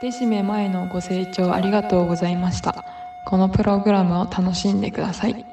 デシメ前のご清聴ありがとうございました。このプログラムを楽しんでください。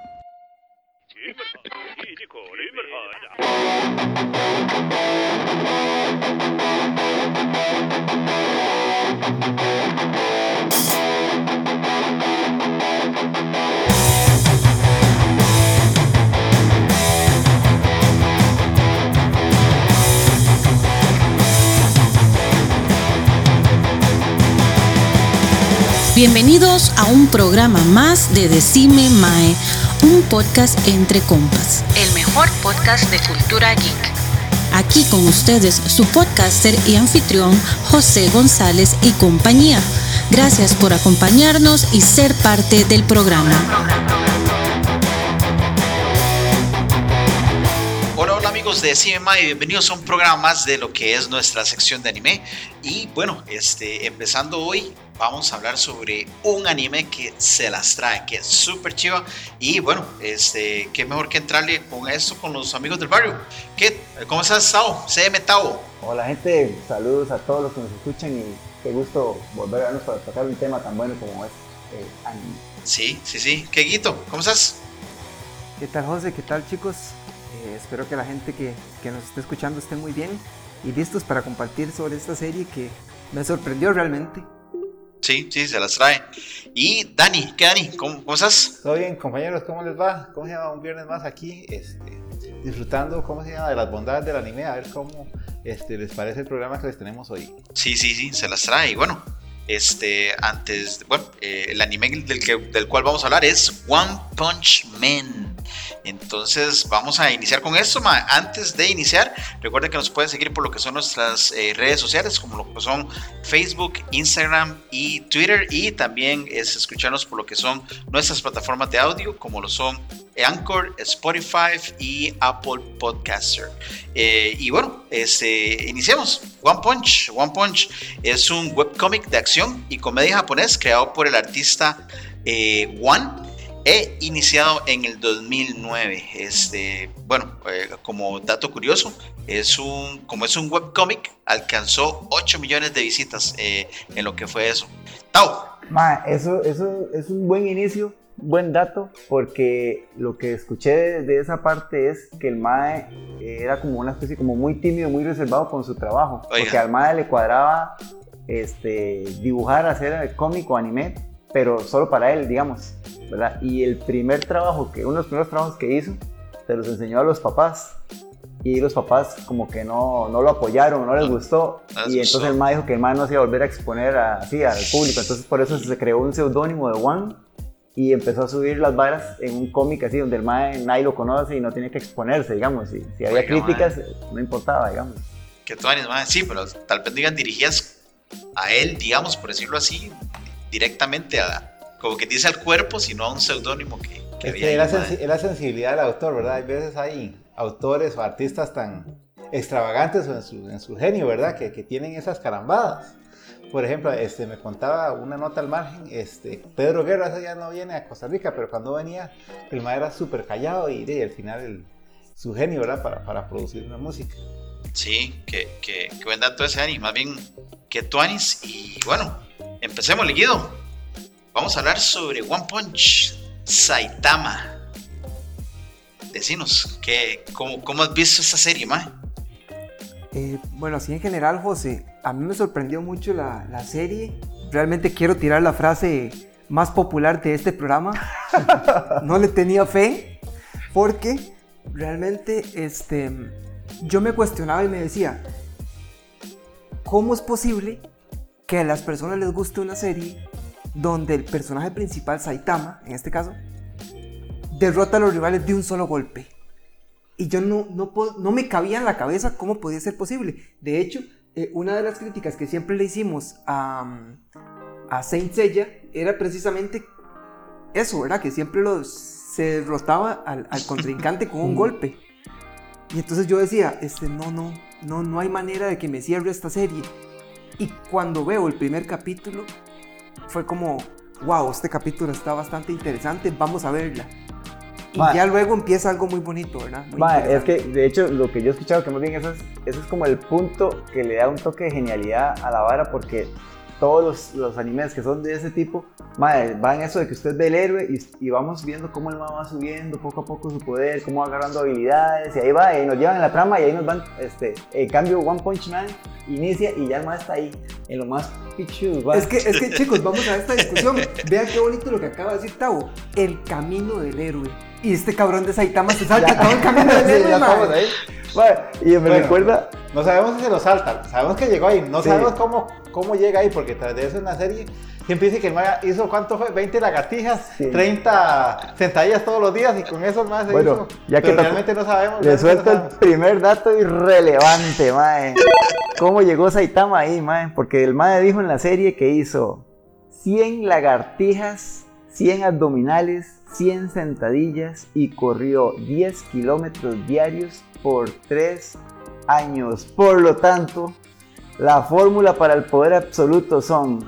Bienvenidos a un programa más de Decime Mae, un podcast entre compas. El mejor podcast de cultura geek. Aquí con ustedes su podcaster y anfitrión José González y compañía. Gracias por acompañarnos y ser parte del programa. Amigos de CMA y bienvenidos a un programa más de lo que es nuestra sección de anime. Y bueno, este, empezando hoy, vamos a hablar sobre un anime que se las trae, que es súper chiva. Y bueno, este, qué mejor que entrarle con esto con los amigos del barrio. ¿Qué? ¿Cómo estás, Tao? CM Tao. Hola gente, saludos a todos los que nos escuchan y qué gusto volver a vernos para tocar un tema tan bueno como es el anime. Sí, sí, sí. ¿Qué Guito? ¿Cómo estás? ¿Qué tal José? ¿Qué tal chicos? Eh, espero que la gente que, que nos esté escuchando esté muy bien y listos para compartir sobre esta serie que me sorprendió realmente. Sí, sí, se las trae. Y Dani, ¿qué Dani? ¿Cómo, cómo estás? Todo bien, compañeros, ¿cómo les va? ¿Cómo se llama un viernes más aquí? Este, disfrutando, ¿cómo se llama? De las bondades del anime, a ver cómo este, les parece el programa que les tenemos hoy. Sí, sí, sí, se las trae. Y bueno, este, antes, bueno, eh, el anime del, que, del cual vamos a hablar es One Punch Man. Entonces vamos a iniciar con esto. Ma. Antes de iniciar, recuerden que nos pueden seguir por lo que son nuestras eh, redes sociales, como lo que son Facebook, Instagram y Twitter. Y también es escucharnos por lo que son nuestras plataformas de audio, como lo son Anchor, Spotify y Apple Podcaster. Eh, y bueno, este, iniciemos. One Punch. One Punch es un webcomic de acción y comedia japonés creado por el artista eh, One he iniciado en el 2009. Este, bueno, eh, como dato curioso, es un, como es un webcomic, alcanzó 8 millones de visitas eh, en lo que fue eso. Tao. Ma, eso, eso es un buen inicio, buen dato, porque lo que escuché de, de esa parte es que el Mae era como una especie como muy tímido, muy reservado con su trabajo, Oiga. porque al Mae le cuadraba este, dibujar, hacer cómic o anime, pero solo para él, digamos. ¿verdad? Y el primer trabajo, que uno de los primeros trabajos que hizo, se los enseñó a los papás. Y los papás como que no, no lo apoyaron, no les gustó. les y entonces el ma dijo que el ma no se iba a volver a exponer a- así al público. Entonces por eso se creó un seudónimo de One y empezó a subir las varas en un cómic así donde el ma nadie lo conoce y no tiene que exponerse, digamos. Y si había Oiga, críticas, no importaba, digamos. Que tú animas, sí, pero tal vez digan dirigidas a él, digamos, por decirlo así, directamente a, como que dice al cuerpo, sino a un seudónimo que, que Es había que es la, sensi- es la sensibilidad del autor, ¿verdad? Hay veces hay autores o artistas tan extravagantes en su, en su genio, ¿verdad? Que, que tienen esas carambadas. Por ejemplo, este, me contaba una nota al margen, este, Pedro Guerra, ese ya no viene a Costa Rica, pero cuando venía, el ma era súper callado y, y al final el- su genio, ¿verdad? Para, para producir una música. Sí, que, que, que buen dato ese, Ani. Más bien que tú, Anis. Y bueno, empecemos, Guido. Vamos a hablar sobre One Punch Saitama. Decinos, ¿qué, cómo, ¿cómo has visto esta serie, ma? Eh, bueno, así en general José, a mí me sorprendió mucho la, la serie. Realmente quiero tirar la frase más popular de este programa. no le tenía fe porque realmente este, yo me cuestionaba y me decía, ¿cómo es posible que a las personas les guste una serie donde el personaje principal, Saitama, en este caso, derrota a los rivales de un solo golpe? Y yo no, no, me cabía en la cabeza cómo podía ser posible. De hecho, eh, una de las críticas que siempre le hicimos a, a Saint Seiya era precisamente eso, ¿verdad? Que siempre los, se derrotaba al, al contrincante con un golpe. Y entonces yo decía, este, no, no, no, no hay manera de que me cierre esta serie. Y cuando veo el primer capítulo, fue como, wow, este capítulo está bastante interesante, vamos a verla. Y ya luego empieza algo muy bonito, ¿verdad? Muy es que de hecho lo que yo he escuchado que más bien eso es, eso es como el punto que le da un toque de genialidad a la vara porque todos los, los animes que son de ese tipo, mae, va en eso de que usted ve el héroe y, y vamos viendo cómo el mae va subiendo poco a poco su poder, cómo va agarrando habilidades, y ahí va, y nos llevan en la trama y ahí nos van, este, en cambio One Punch Man inicia y ya el mae está ahí, en lo más pichudo, va. Es que, es que chicos, vamos a esta discusión. Vean qué bonito lo que acaba de decir Tavo. El camino del héroe. Y este cabrón de Saitama se salta todo el camino del Sí, héroe, estamos ahí. Mae, y me Bueno. recuerda, No sabemos si se lo salta, sabemos que llegó ahí, no Sí. sabemos cómo, cómo llega ahí, porque tras de eso en la serie siempre dice que el Maya hizo, ¿cuánto fue? 20 lagartijas, Sí. 30 sentadillas todos los días y con eso el más se Bueno, hizo. ya que Pero realmente no sabemos. le suelto no el primer dato irrelevante, mae. ¿Cómo llegó Saitama ahí, mae? Porque el mae dijo en la serie que hizo 100 lagartijas, 100 abdominales, 100 sentadillas y corrió 10 kilómetros diarios por 3 años. Por lo tanto, la fórmula para el poder absoluto son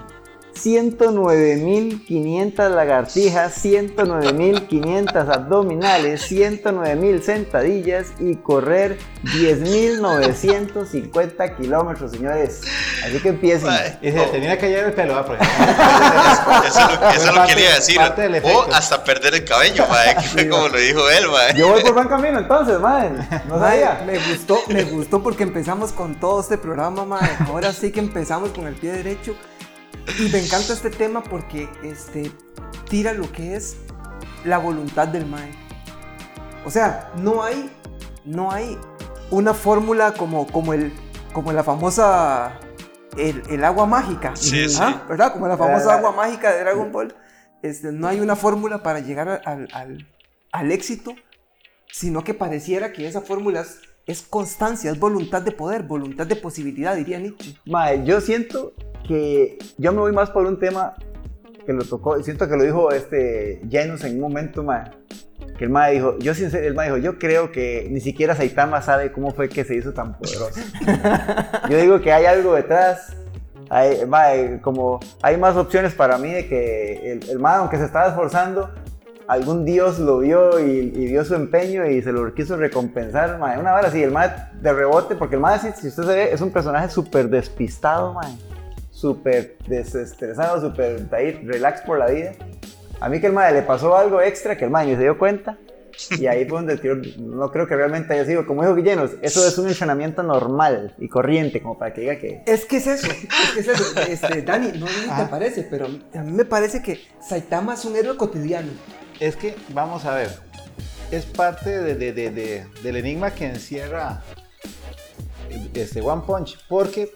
109.500 lagartijas, 109.500 abdominales, 109.000 sentadillas y correr 10.950 kilómetros, señores. Así que empiecen. Mae. Y se tenía que caer el pelo, ¿ah? Porque- Eso es lo, eso es lo parte- que le iba a decir. O hasta perder el cabello, mae, que fue Sí, como lo dijo él, mae. Yo voy por buen camino entonces, madre. No Mae, sabía. me gustó, me gustó porque empezamos con todo este programa, mae. Ahora sí que empezamos con el pie derecho. Y me encanta este tema porque este, tira lo que es la voluntad del mae. O sea, no hay, no hay una fórmula como, como, el, como la famosa el, el agua mágica. Sí, sí. ¿Ah? ¿Verdad? Como la famosa agua mágica de Dragon Ball. Este, no hay una fórmula para llegar al, al- al éxito, sino que pareciera que esa fórmula es, es constancia, es voluntad de poder, voluntad de posibilidad, diría Nietzsche. Mae, yo siento que yo me voy más por un tema que lo tocó, siento que lo dijo este Janus en un momento, mae, que el mae dijo, yo sincero, el mae dijo, yo creo que ni siquiera Saitama sabe cómo fue que se hizo tan poderoso. yo digo que hay algo detrás, hay, mae, como hay más opciones para mí de que el, el mae, aunque se estaba esforzando, algún dios lo vio y, y vio su empeño y se lo quiso recompensar, mae. Una vara así, el mae de rebote, porque el mae, si, si usted se ve, es un personaje súper despistado, mae. Súper desestresado, súper ahí, relax por la vida. A mí que el mae le pasó algo extra que el mae ni se dio cuenta. Y ahí fue donde el tío, no creo que realmente haya sido, como dijo Guillenos, eso es un entrenamiento normal y corriente, como para que diga que... Es que es eso, es que es eso. Este, Dani, no sé si te Ah. parece, pero a mí me parece que Saitama es un héroe cotidiano. Es que, vamos a ver, es parte de- de- de- de- del enigma que encierra este One Punch, porque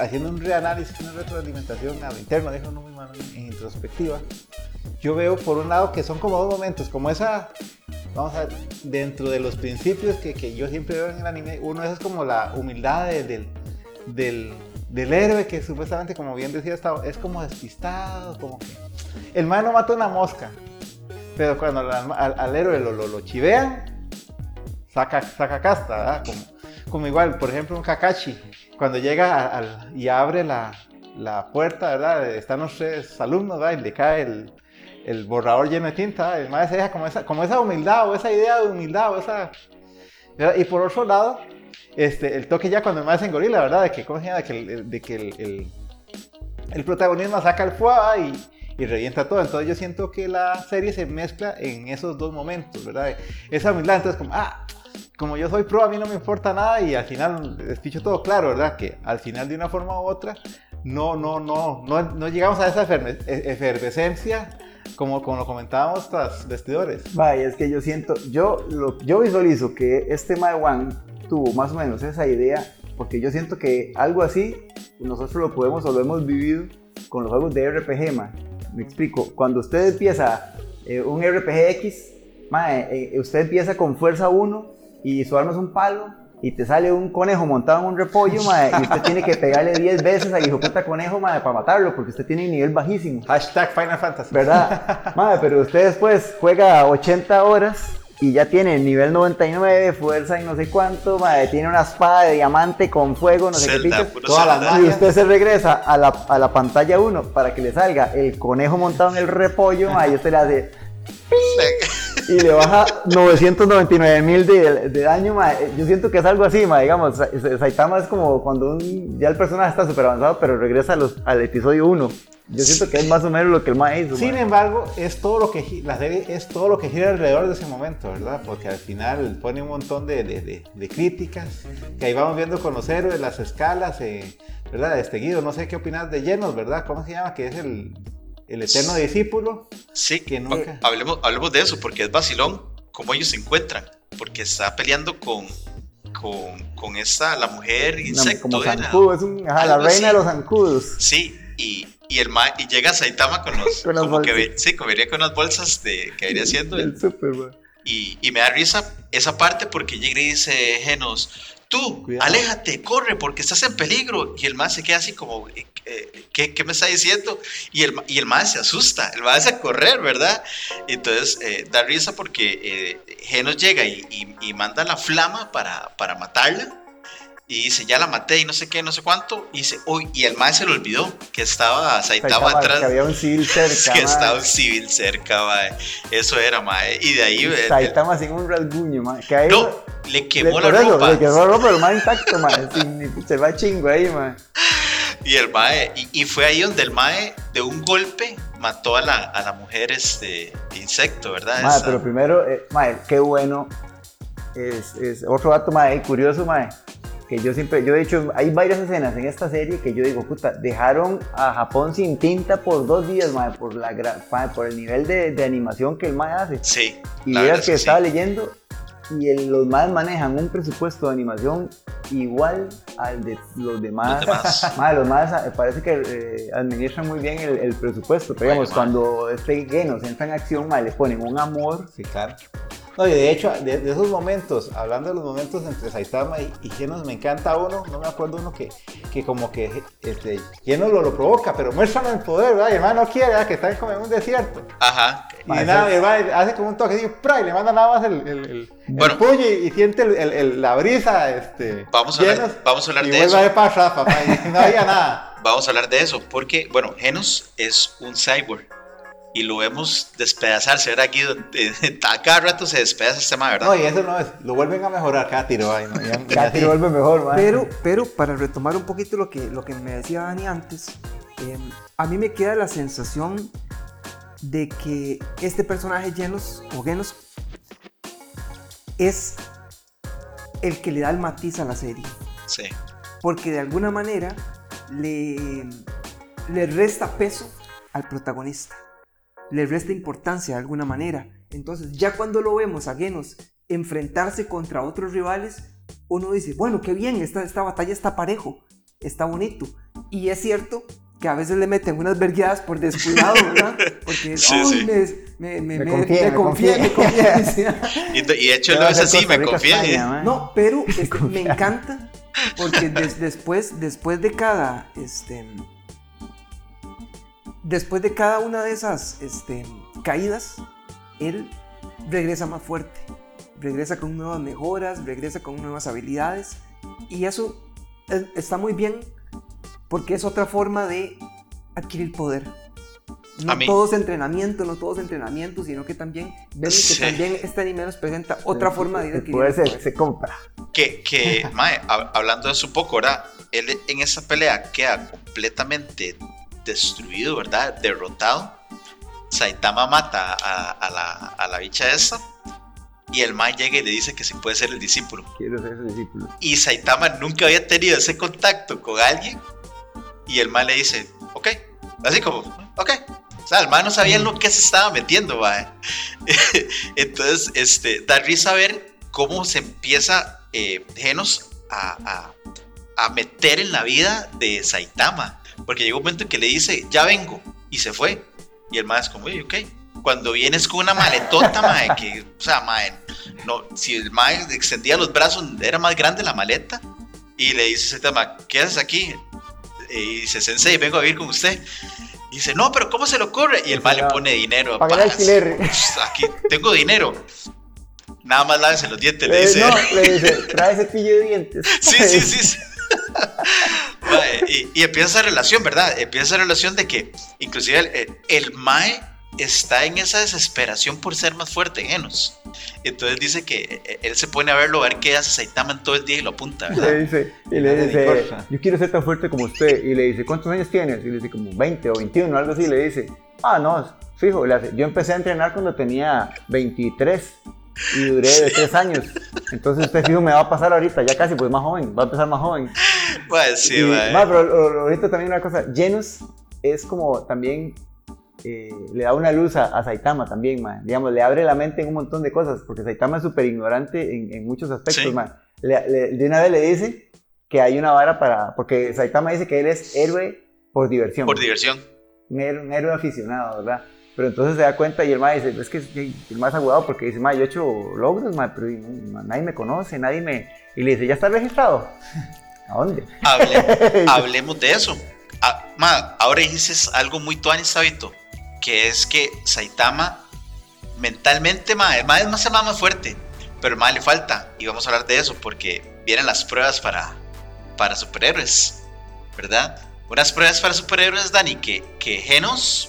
haciendo un reanálisis, una retroalimentación a lo interno, dejo uno muy mal en introspectiva, yo veo por un lado que son como dos momentos, como esa, vamos a ver, dentro de los principios que, que yo siempre veo en el anime, uno es como la humildad de- del, del, del héroe que supuestamente, como bien decía, es como despistado, como que... El man no mata una mosca, pero cuando al, al- al héroe lo, lo, lo chivean, saca, saca casta, ¿verdad? Como, como igual, por ejemplo, un Kakashi, cuando llega al- y abre la, la puerta, ¿verdad? Están los tres alumnos, ¿verdad? Y le cae el, el borrador lleno de tinta, el maestro deja como esa, como esa humildad o esa idea de humildad o esa... ¿verdad? Y por otro lado, este, el toque ya cuando el maestro en gorila, ¿verdad? De que, ¿cómo se llama? De que el, de que el, el, el protagonismo saca el ¿verdad? y, y revienta todo. Entonces yo siento que la serie se mezcla en esos dos momentos, ¿verdad? Esa humildad, entonces como, ah, como yo soy pro, a mí no me importa nada y al final les dicho todo claro, ¿verdad? Que al final de una forma u otra no, no, no, no, no llegamos a esa e- efervescencia como, como lo comentábamos tras vestidores. Vaya, es que yo siento, yo, yo visualizo que este Mae tuvo más o menos esa idea, porque yo siento que algo así nosotros lo podemos o lo hemos vivido con los juegos de RPG, mae. Me explico, cuando usted empieza eh, un RPG X, mae, eh, usted empieza con fuerza 1 y su arma es un palo. Y te sale un conejo montado en un repollo, mae, y usted tiene que pegarle 10 veces al hijo puta conejo, mae, para matarlo, porque usted tiene un nivel bajísimo. Hashtag Final Fantasy. ¿Verdad? Madre, pero usted después juega 80 horas y ya tiene nivel 99, fuerza y no sé cuánto, madre, tiene una espada de diamante con fuego, no sé qué. Todas las Zelda. Y usted se regresa a la, a la pantalla 1 para que le salga el conejo montado en el repollo, madre, y usted le hace y le baja 999 mil de, de, daño, mae. Yo siento que es algo así, mae. Digamos, Saitama es como cuando un, ya el personaje está súper avanzado, pero regresa a los, al episodio 1. Yo siento que es más o menos lo que el mae hizo. Sin embargo, es todo lo que la serie es todo lo que gira alrededor de ese momento, ¿verdad? Porque al final pone un montón de, de, de críticas que ahí vamos viendo con los héroes, las escalas, eh, ¿verdad? Este Guido, no sé qué opinas de Llenos, ¿verdad? ¿Cómo se llama? Que es el, el eterno discípulo. Sí, que nunca... hablemos, hablemos de eso, porque es vacilón cómo ellos se encuentran, porque está peleando con, con, con esta, la mujer insecto. como zancudo, es un, ajá, la reina de los zancudos. Sí, y, y, el ma, y llega Saitama con los, con como que, sí, comería con unas bolsas de, que venía haciendo. El, super, y, y, me da risa esa parte porque llega y dice, Genos, tú, aléjate, corre, porque estás en peligro. Y el más se queda así como, eh, eh, ¿qué, ¿qué, me está diciendo? Y el, y el más se asusta, el más a correr, ¿verdad? Entonces eh, da risa porque Genos llega y, y, manda la flama para, para matarla. Y dice, ya la maté y no sé qué, no sé cuánto. Y dice, uy, y el más se lo olvidó que estaba Saitama, atrás. Que había un civil cerca. que estaba un civil cerca, mae. Eso era, mae. Y de ahí. Saitama sin un rasguño, mae. Que ahí, no, le quemó la ropa. le quemó la ropa, pero más intacto, mae. se va chingo ahí, mae. Y el mae, y, fue ahí donde el mae, de un golpe, mató a la, a la mujer este, insecto, ¿verdad? Mae, pero primero, eh, mae, qué bueno. Es, es otro dato, mae, curioso, mae que yo siempre, yo he dicho, hay varias escenas en esta serie que yo digo, puta, dejaron a Japón sin tinta por dos días, mae, por, la, por el nivel de, de, animación que el mae hace. Sí. Y era que, estaba leyendo y el, los más manejan un presupuesto de animación igual al de los demás. Los demás, los más eh, parece que eh, administran muy bien el, el presupuesto. Pero digamos, cuando este Genos entra en acción, mae, le ponen un amor. Sí, claro. No, y de hecho, de, esos momentos, hablando de los momentos entre Saitama y, y Genos, me encanta uno, no me acuerdo uno que, que como que este, Genos lo, lo provoca, pero muéstrame el poder, ¿verdad? Y el no quiere, ¿verdad? Que está como en un desierto. Ajá. Y nada, el hace como un toque, y, y le manda nada más el, el, el, bueno, puño y, siente el, la brisa. Este, vamos, a hablar, vamos a hablar de eso. Y para atrás, papá, y no había nada. Vamos a hablar de eso, porque, bueno, Genos es un cyborg y lo vemos despedazarse, ¿verdad? Aquí a cada rato se despedaza este tema, ¿verdad? No, y eso no es, lo vuelven a mejorar cada tiro. Ay, ¿no? cada tiro vuelve mejor, man. Pero, pero para retomar un poquito lo que, lo que me decía Dani antes, eh, a mí me queda la sensación de que este personaje Genos, o Genos, es el que le da el matiz a la serie. Sí. Porque de alguna manera le, le resta peso al protagonista le resta importancia de alguna manera. Entonces, ya cuando lo vemos a Genos enfrentarse contra otros rivales, uno dice, bueno, qué bien, esta, esta batalla está parejo, está bonito. Y es cierto que a veces le meten unas vergueadas por descuidado, ¿verdad? Porque sí, Me, me, me, confía, me confía, me y, de hecho no es así, me confía. no, pero este, me encanta porque después, después de cada, este, después de cada una de esas este, caídas, él regresa más fuerte, regresa con nuevas mejoras, regresa con nuevas habilidades y eso está muy bien porque es otra forma de adquirir poder. No todo es entrenamiento, no todo es entrenamiento, sino que también vemos que también este anime nos presenta otra forma de adquirir poder. Se, se compra. Que, que mae, hablando de eso un poco, ahora, él en esa pelea queda completamente destruido, ¿verdad? Derrotado. Saitama mata a, la, a la bicha esa. Y el Mai llega y le dice que se puede ser el discípulo. Quiero ser ese discípulo. Y Saitama nunca había tenido ese contacto con alguien. Y el Mai le dice, ok. Así como, ok. O sea, el Mai no sabía en lo que se estaba metiendo, ¿va? Entonces, este, da risa ver cómo se empieza eh, Genos a, a, a meter en la vida de Saitama. Porque llegó un momento en que le dice, ya vengo, y se fue. Y el maestro es como, ok. Cuando vienes con una maletota, mae, que, o sea, mae, no, si el mae extendía los brazos, era más grande la maleta. Y le dice, ¿qué haces aquí? Y dice, Sensei, vengo a vivir con usted. Y dice, no, pero ¿cómo se le ocurre? Y el mae le pone dinero. Para alquiler. Aquí tengo dinero. Nada más lávese los dientes, le eh, dice. No, le dice, trae cepillo de dientes. Sí, sí, sí. sí y, empieza esa relación, ¿verdad? Empieza esa relación de que inclusive el, Mae está en esa desesperación por ser más fuerte en Genos. Entonces dice que eh, él se pone a verlo, a ver qué hace Saitama en todo el día y lo apunta, ¿verdad? Le dice, y le dice, yo quiero ser tan fuerte como usted. Y le dice, ¿cuántos años tienes? Y le dice, como 20 o 21, algo así. Y le dice, ah, no, fijo. Le hace, yo empecé a entrenar cuando tenía 23 y duré de 3 años. Entonces usted fijo me va a pasar ahorita, ya casi, pues más joven, va a empezar más joven. Mae, sí, Y, ma, pero ahorita también una cosa, Genus es como también eh, le da una luz a, a Saitama también, ma. digamos, le abre la mente en un montón de cosas, porque Saitama es súper ignorante en, en muchos aspectos, Sí. ma. Le- le- de una vez le dice que hay una vara para, porque Saitama dice que él es héroe por diversión, Por diversión. un, héroe, un héroe aficionado, ¿verdad? Pero entonces se da cuenta y el ma dice, es que el más agudado porque dice, ma, yo he hecho logros, ma, pero nadie me conoce, nadie me... Y le dice, ¿ya está registrado? ¿A dónde? Hable- hablemos de eso. Ah, ma, ahora dices algo muy tuanis, Sabito, que es que Saitama mentalmente, ma, el ma es más, el ma más fuerte, pero ma le falta, y vamos a hablar de eso, porque vienen las pruebas para, para superhéroes, ¿verdad? Unas pruebas para superhéroes, Dani, que, que Genos,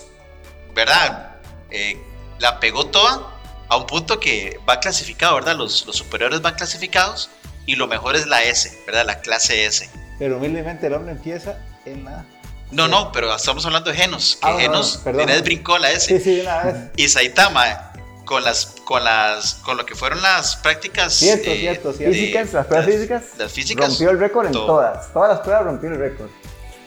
¿verdad? Eh, la pegó toda a un punto que va clasificado, ¿verdad? Los, los superhéroes van clasificados y lo mejor es la S, ¿verdad? La clase S. Pero humildemente el hombre empieza en la... No, no, pero estamos hablando de Genos. Que Ah, no, no, Genos, perdón. Inés brincó la S. Sí, sí, una vez. Y Saitama, con las, con las, con lo que fueron las prácticas. Cierto, cierto, cierto. de- Físicas, las pruebas las- físicas, Las físicas. rompió el récord en todo. todas, todas las pruebas rompió el récord.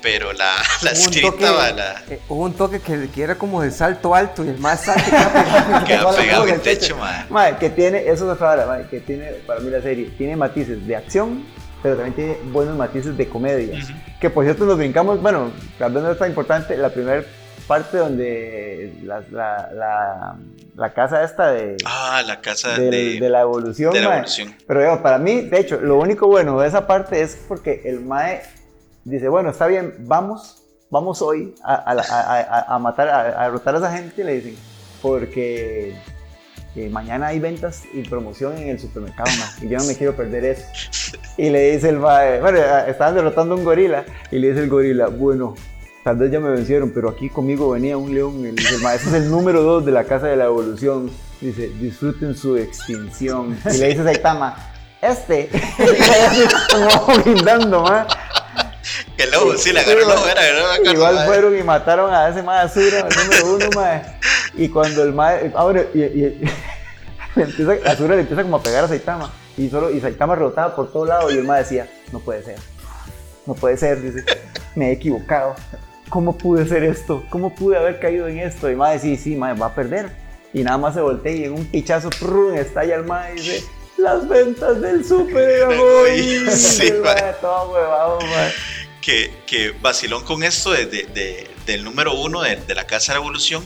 Pero la, la Hubo escrita, toque- va, la, eh, hubo un toque que, que era como de salto alto y el más salto queda pegado. pegado en el techo, man. Mae, que tiene, eso es otra hora, mae, que tiene, para mí la serie, tiene matices de acción, pero también tiene buenos matices de comedia. Ujú. Que por cierto nos brincamos, bueno, tal vez no es tan importante, la primera parte donde la, la, la, la casa esta de, Ah, la casa del- de, de la evolución, de la evolución. Pero digo, para mí, de hecho, lo único bueno de esa parte es porque el Mae dice, bueno, está bien, vamos, vamos hoy a, matar, a, derrotar a esa gente, le dicen, porque eh, mañana hay ventas y promoción en el supermercado, mae, y yo no me quiero perder eso. Y le dice el Mae, bueno, estaban derrotando a un gorila, y le dice el gorila, bueno, tal vez ya me vencieron, pero aquí conmigo venía un león, y le dice el Mae, es el número dos de la Casa de la Evolución, dice, disfruten su extinción. Y le dice Saitama, este, como brindando, mae. El lobo, sí, le agarró el lobo, era, era Igual fueron y mataron a ese mae Azura, el número uno, mae. Y cuando el mae, ahora, y, y- le empieza, Azura le empieza como a pegar a Saitama. Y, solo, y Saitama rebotaba por todos lados y el mae decía, no puede ser. No puede ser, dice, me he equivocado. ¿Cómo pude hacer esto? ¿Cómo pude haber caído en esto? Y el mae, sí, sí, mae, va a perder. Y nada más se voltea y en un pichazo, prrr, estalla el mae y dice, las ventas del super eran hoy. Sí, mae, todo huevado, mae. Que, que vacilón con esto de, de- de- del número uno de, de la Casa de la Evolución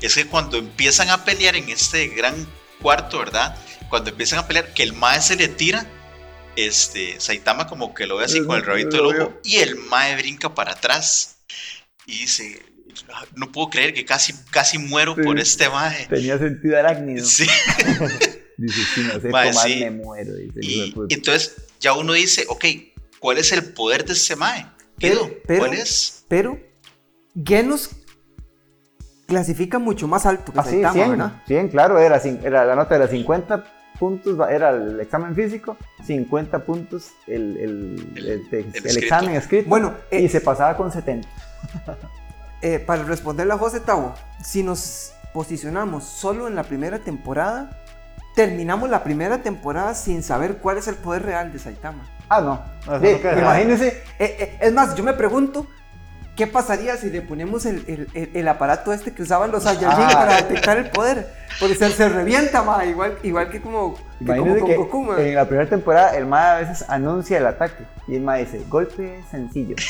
es que cuando empiezan a pelear en este gran cuarto, ¿verdad? Cuando empiezan a pelear, que el Mae se le tira, este, Saitama como que lo ve así con el rabito del ojo y el Mae brinca para atrás y dice, no puedo creer que casi, casi muero Sí. por este Mae. Tenía sentido arácnido. Sí. Dice, si no sé Mae, tomar, sí. me muero. Dice Y entonces ya uno dice, ok, ¿cuál es el poder de este Mae? Pero- pero- ¿cuál es? Pero Genos clasifica mucho más alto que Ah, sí, Saitama, 100, ¿verdad? 100, claro, era, la nota era 50 puntos, era el examen físico, 50 puntos el, el, El- el, te- el el escrito. examen escrito. Bueno, eh, y se pasaba con 70. Eh, para responderle a José Tavo, si nos posicionamos solo en la primera temporada, terminamos la primera temporada sin saber cuál es el poder real de Saitama. Ah, no. No, se imagínense, Eh, eh, es más, yo me pregunto, ¿qué pasaría si le ponemos el, el- el- el aparato este que usaban los Saiyajin Ah. para detectar el poder? Porque se, se revienta, ma, igual, igual que como, que como con que Goku, ma. en la primera temporada el MAE a veces anuncia el ataque y el MAE dice, golpe sencillo.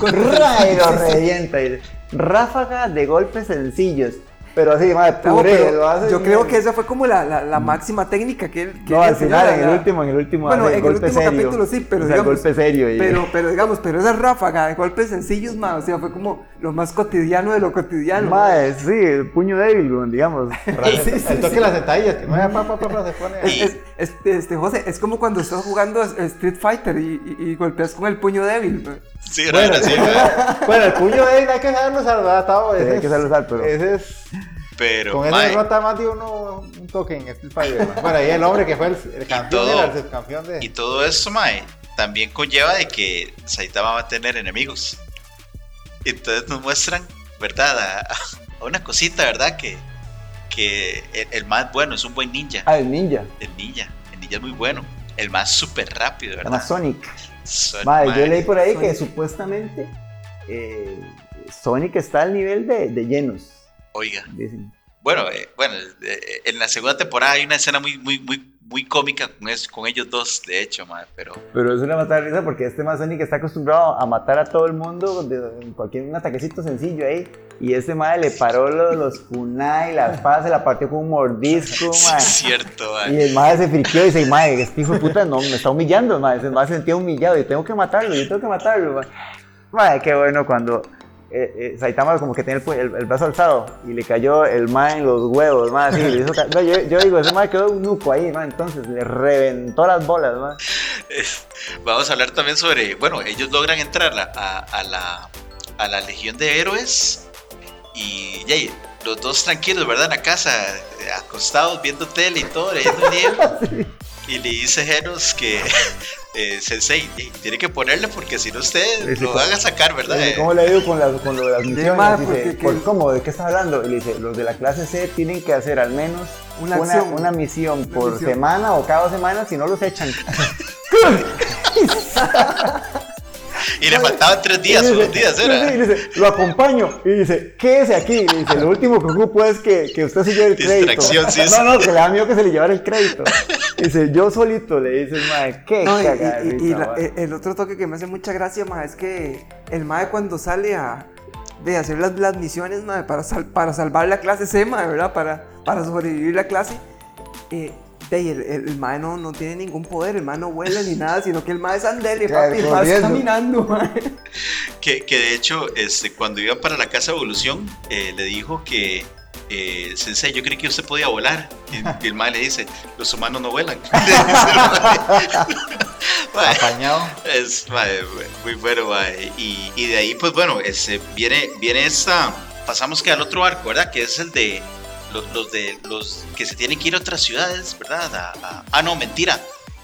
Y lo revienta. Y dice, ráfaga de golpes sencillos. Pero así, No, puré, lo hace yo bien. creo que esa fue como la, la- la máxima técnica que él que No, al final, la- en el último, en el último. Bueno, en el golpe último serio. capítulo sí, pero O sea, digamos- golpe serio. y- Pero, pero digamos, pero esa ráfaga de golpes sencillos, ma, o sea, fue como lo más cotidiano de lo cotidiano. Mae, sí, el puño débil, digamos. Sí, sí, el toque sí. las detalles, que no pa, pa, pa, pa, se pone. Es- es- es- este, José, es como cuando estás jugando a Street Fighter y, y- y golpeas con el puño débil. Sí, Bueno, ¿verdad? bueno, el puño de él hay que saberlo Tavo. Sí, ese hay que saberlo usar, pero- Ese es. Pero, Con esa derrota más dio uno un toque en Fighter. mae. Bueno, y el hombre que fue el, el campeón, todo- el campeón de... y todo esto, mae, también conlleva de que Saitama va a tener enemigos. Entonces nos muestran, ¿verdad? A, a una cosita, ¿verdad? Que, que el, el más bueno es un buen ninja. Ah, el ninja. El ninja. El ninja es muy bueno. El más súper rápido, Se llama ¿verdad? Sonic. Son- Mae, mae, yo leí por ahí que Sonic. supuestamente eh, Sonic está al nivel de, de llenos. Oiga. Dicen. Bueno, eh, bueno, eh, en la segunda temporada hay una escena muy, muy, muy, muy cómica con, es- con ellos dos, de hecho, mae, pero Pero es una matar risa porque este más Sonic está acostumbrado a matar a todo el mundo de en cualquier un ataquecito sencillo ahí. Y este madre le paró los, los kunai, la espada se la partió con un mordisco, sí, mae. es cierto, mae. Y el madre se friqueó y dice, madre, este hijo de puta no, me está humillando, madre. Ese madre se sentía humillado y tengo que matarlo, yo tengo que matarlo, madre. Madre, qué bueno cuando eh, eh, Saitama como que tenía el, pu- el- el brazo alzado y le cayó el madre en los huevos, madre. así, le hizo ca- no, yo, yo digo, ese madre quedó un nuco ahí, madre. Entonces le reventó las bolas, madre. Vamos a hablar también sobre, bueno, ellos logran entrar a, a- a la, a la Legión de Héroes y los dos tranquilos, ¿verdad? En la casa, eh, acostados, viendo tele y todo, leyendo un libro. Y le dice Genos que, eh, Sensei, tiene que ponerle porque si no sí, lo van a sacar, ¿verdad? Dice, Eh, ¿Cómo le digo con, las- con lo de las misiones? Dice, porque "¿Por ¿cómo? ¿De qué estás hablando? Y le dice, los de la clase C tienen que hacer al menos Una una, acción. una misión por misión. semana o cada dos semanas, si no los echan. y le faltaban tres días dice, dos días, ¿era? sí, y dice, lo acompaño. Y dice, quédese aquí. Y dice, lo último que ocupo es que, que usted se lleve el crédito. Sí, no, no, que le da miedo que se le llevara el crédito. Y dice, yo solito le dice, madre, qué No, y, cagada de y- y risa, la- madre". el otro toque que me hace mucha gracia, ma, es que el mae cuando sale a de hacer las, las misiones, ma, para, sal- para salvar la clase C, ma, ¿verdad? Para, para sobrevivir la clase, eh, de el, el, el mae no, no tiene ningún poder, el mae no huele ni nada, sino que el mae es andele, Claro, papi, el mae está caminando. Que, que de hecho, este, cuando iban para la casa de evolución, eh, le dijo que, eh, Sensei, yo creí que usted podía volar. Y, y el mae le dice, los humanos no vuelan. Apañado. es mae, muy bueno, mae. Y, y de ahí, pues bueno, este, viene, viene esta, pasamos que al otro arco, ¿verdad? Que es el de los, los de los que se tienen que ir a otras ciudades, ¿verdad? A- a- ah, no, mentira.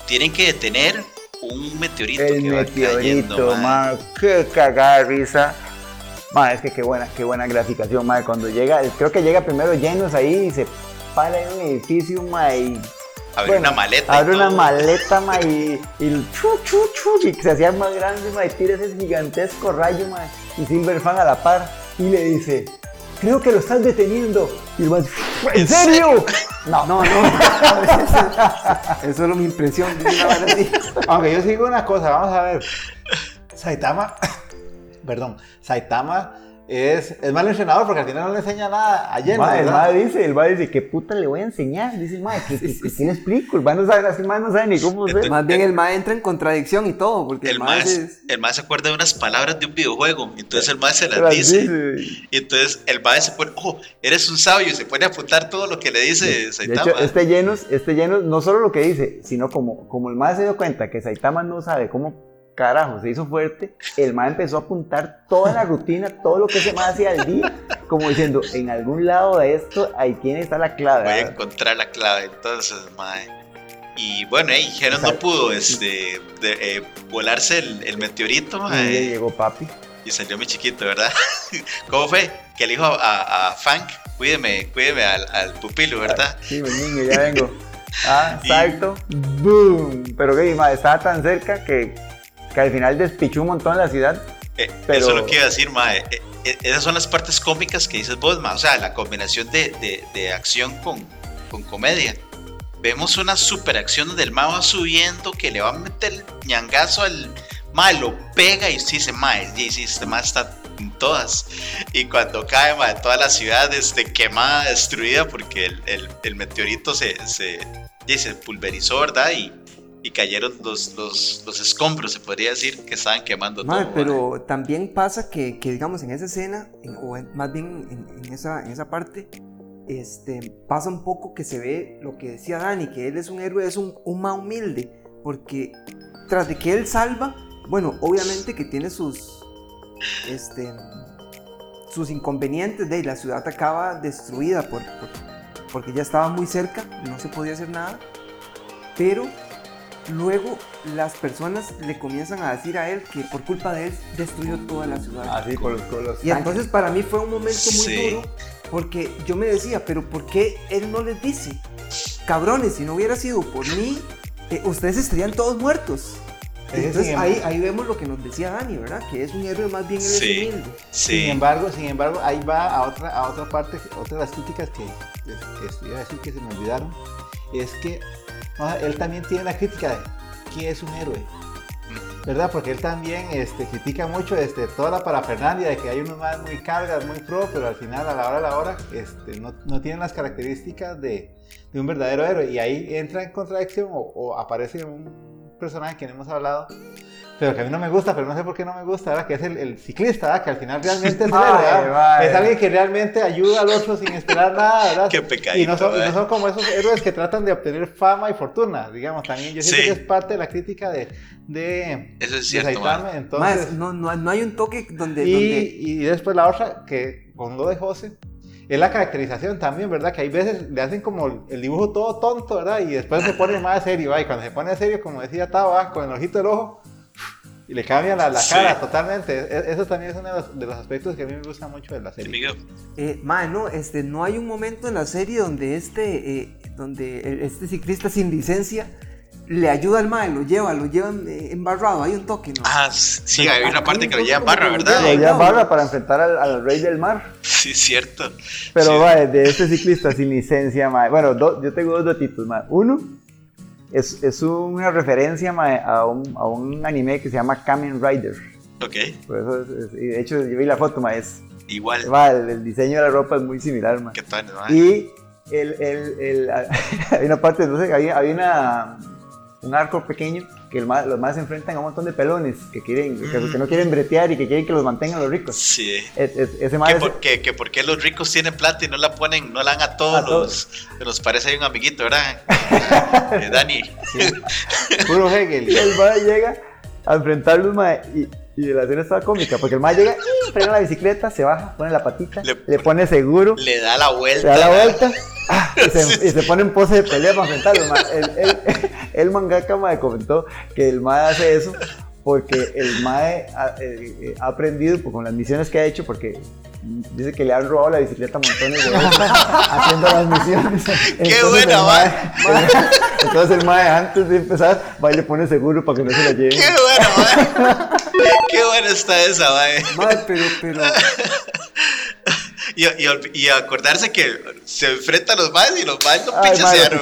Tienen que detener un meteorito El que va cayendo, meteorito, man, qué cagada de risa. Ma, es que qué buena, qué buena graficación, ma. Cuando llega, creo que llega primero llenos ahí y se para en un edificio, ma, y Abre Bueno, una maleta. abre una maleta, ma, y, y el chu, chu, chu, y se hacía más grande, ma, y tira ese gigantesco rayo, ma, y Silver Fan a la par, y le dice, creo que lo estás deteniendo. Y el ma, ¿en ¿En serio? No, No, no, eso es solo mi impresión. Aunque yo sigo una cosa, vamos a ver. Saitama, perdón, Saitama es, es mal entrenador porque al final no le enseña nada a el ¿verdad? ma dice, el ma dice, ¿qué puta le voy a enseñar? Dice, ma, ¿qué, qué, qué- qué le explico? El ma no sabe, el no sabe ni cómo hacer. Más bien el mae entra en contradicción y todo, porque el, El es... el más se acuerda de unas palabras de un videojuego, entonces el más se las Las dice. dice. Y entonces el mae se pone, oh, eres un sabio, y se pone a apuntar todo lo que le dice De Saitama. hecho, este llenos, este llenos, no solo lo que dice, sino como, como el ma se dio cuenta que Saitama no sabe cómo carajo se hizo fuerte, el ma empezó a apuntar toda la rutina, todo lo que ese ma hacía al día, como diciendo, en algún lado de esto, ahí tiene está la clave. Voy a encontrar la clave, entonces, mae. Y bueno, hey, Genos no pudo este, de- eh, volarse el, el meteorito, Y mae, ya llegó papi. y salió muy chiquito, ¿verdad? ¿Cómo fue? Que le dijo a, a Fank, cuídeme, cuídeme al, al pupilo, ¿verdad? Sí, mi niño, ya vengo. Ah, Y- salto, boom. Pero que ma, estaba tan cerca que, que al final despichó un montón la ciudad. Eh, Pero- Eso es lo que iba a decir, mae. Eh, eh, esas son las partes cómicas que dices vos, mae. O sea, la combinación de, de- de acción con, con comedia. Vemos una super acción donde el mae va subiendo, que le va a meter el ñangazo al mae, lo pega y dice, mae, y sí, este mae está en todas. Y cuando cae, mae, toda la ciudad este, quemada, destruida, porque el, el- el meteorito se, se, se pulverizó, ¿verdad? Y, y cayeron los, los, los escombros, se podría decir, que estaban quemando Mae, todo. pero también pasa que, que, digamos, en esa escena, en- o en- más bien en, en esa, en esa parte, este, pasa un poco que se ve lo que decía Dani, que él es un héroe, es un, un más humilde, porque tras de que él salva, bueno, obviamente que tiene sus, este, sus inconvenientes, de la ciudad acaba destruida por, por- porque ya estaba muy cerca, no se podía hacer nada, pero luego las personas le comienzan a decir a él que por culpa de él destruyó toda la ciudad. Así, con los, con los Y entonces para mí fue un momento muy Sí. duro porque yo me decía, pero ¿por qué él no les dice? Cabrones, si no hubiera sido por mí, eh, ustedes estarían todos muertos. Entonces ahí, ahí vemos lo que nos decía Dani, ¿verdad? Que es un héroe más bien Sí. humilde. Sin Sí. embargo, sin embargo, ahí va a otra, a otra parte, otra de las críticas que, que, que iba a decir que se me olvidaron, es que ah, él también tiene la crítica de qué es un héroe, ¿verdad? Porque él también este, critica mucho este, toda la parafernalia de que hay unos más muy cargas, muy pro, pero al final, a la hora de la hora, este, no, no tienen las características de, de un verdadero héroe. Y ahí entra en contradicción o, o aparece un personaje que no hemos hablado, pero que a mí no me gusta, pero no sé por qué no me gusta, ¿verdad? Que es el, el ciclista, ¿verdad? Que al final realmente es el héroe, Ay, ¿verdad? Es alguien que realmente ayuda al otro sin esperar nada, ¿verdad? Qué y pecadito, no, son, y no ¿verdad? son como esos héroes que tratan de obtener fama y fortuna, digamos, también. Yo siento Sí. que es parte de la crítica de, de, Eso es de cierto, Saitama, man. entonces... Más, no, no, no hay un toque donde... y, donde y después la otra, que con lo de José, es la caracterización también, ¿verdad? Que hay veces le hacen como el dibujo todo tonto, ¿verdad? Y después se pone más serio, ¿va? Y cuando se pone serio, como decía Taba, con el ojito del ojo, y le cambia la, la Sí. cara totalmente. E- Eso también es uno de los, de los aspectos que a mí me gusta mucho de la serie. Miguel. Eh, mae, no, este, no hay un momento en la serie donde este, eh, donde este ciclista sin licencia le ayuda al mae, lo lleva, lo lleva eh, embarrado, hay un toque, ¿no? Ah, sí, hay una parte que lo lleva en barra, ¿verdad? lo lleva- lleva barra para enfrentar al, al rey del mar. Sí, cierto. Pero Sí. va, de este ciclista sin licencia, mae. Bueno, do- yo tengo dos datitos, mae. Uno, es, es una referencia a, un, a un anime que se llama Kamen Rider. Ok, Por eso es- de hecho, yo vi la foto, mae. Es, igual. va, el, el diseño de la ropa es muy similar, mae. ¿Qué tal, man? Y el, el, el, hay una parte, no sé, había, había una, un arco pequeño que el ma- los más se enfrentan a un montón de pelones que, quieren, que, que no quieren bretear y que quieren que los mantengan los ricos. Sí. Es- es- ese ¿Que por, qué, que por qué los ricos tienen plata y no la ponen, no la dan a todos A todos. los. Nos parece ahí un amiguito, ¿verdad? Eh, Dani. Puro Hegel. Y el mae llega a enfrentarlos, mae, y, y la escena estaba cómica, porque el mae llega, frena la bicicleta, se baja, pone la patita, Le- le, pone seguro, Le da la le vuelta. da la vuelta, ah, y, se, y se pone en pose de pelea para enfrentarlos. mae. El, el, el mangaka mae, comentó que el mae hace eso porque el mae ha, eh, eh, ha aprendido pues, con las misiones que ha hecho, porque dice que le han robado la bicicleta a montones de veces haciendo las misiones. Entonces, buena, el mae- Entonces el mae antes de empezar va y le pone seguro para que no se la lleven. Qué bueno, man. Qué buena está esa, man. Mae, pero, pero, Y, y, y acordarse que se enfrenta a los maes y los maes no pichasean.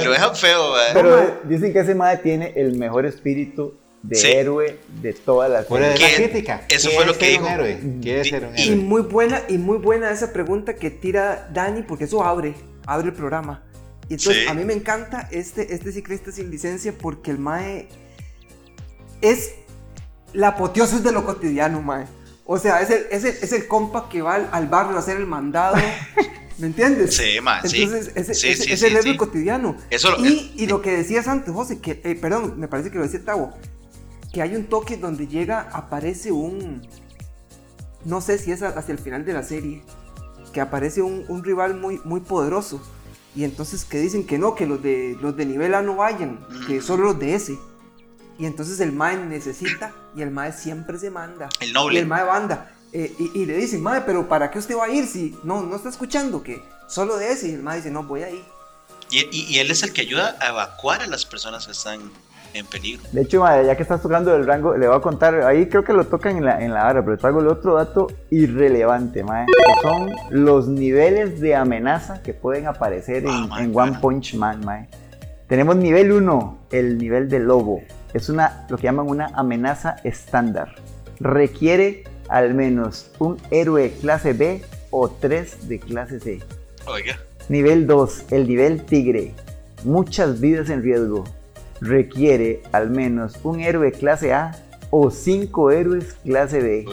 Y lo dejan feo, man. Pero dicen que ese mae tiene el mejor espíritu de Sí. héroe de toda la de la ¿Qué? crítica. Eso ¿Qué fue lo que dijo. Un héroe? ¿Qué es Di- ser un y héroe? muy buena, y muy buena esa pregunta que tira Dani, porque eso abre, abre el programa. Y entonces Sí. a mí me encanta este, este ciclista sin licencia porque el mae es la apoteosis de lo cotidiano, mae. O sea, es el, es el, es el compa que va al, al barrio a hacer el mandado. ¿Me entiendes? Sí, ma, sí. Entonces, ese, Sí, ese- sí, es el héroe cotidiano. Eso lo- y, y lo que decías antes, José, que, eh, perdón, me parece que lo decía Tavo, que hay un toque donde llega, aparece un, no sé si es hacia el final de la serie, que aparece un, un rival muy, muy poderoso. Y entonces que dicen que no, que los de, los de nivel A no vayan, que solo los de ese. Y entonces el Mae necesita y el Mae siempre se manda. El noble. Y el Mae banda. Eh, y, y le dicen, Mae, pero ¿para qué usted va a ir si no, no está escuchando que solo de ese? Y el Mae dice, no, voy ahí. Y, y- y él es el que ayuda a evacuar a las personas que están en peligro. De hecho, mae, ya que estás tocando el rango, le voy a contar, ahí creo que lo tocan en la, en la hora, pero traigo el otro dato irrelevante, mae, que son los niveles de amenaza que pueden aparecer en, Ah, mae, en claro. One Punch Man, mae. Tenemos nivel 1, el nivel de lobo. Es una, lo que llaman una amenaza estándar. Requiere al menos un héroe clase B o 3 de clase C. Oiga. Nivel 2, el nivel tigre. Muchas vidas en riesgo. Requiere al menos un héroe clase A o 5 héroes clase B.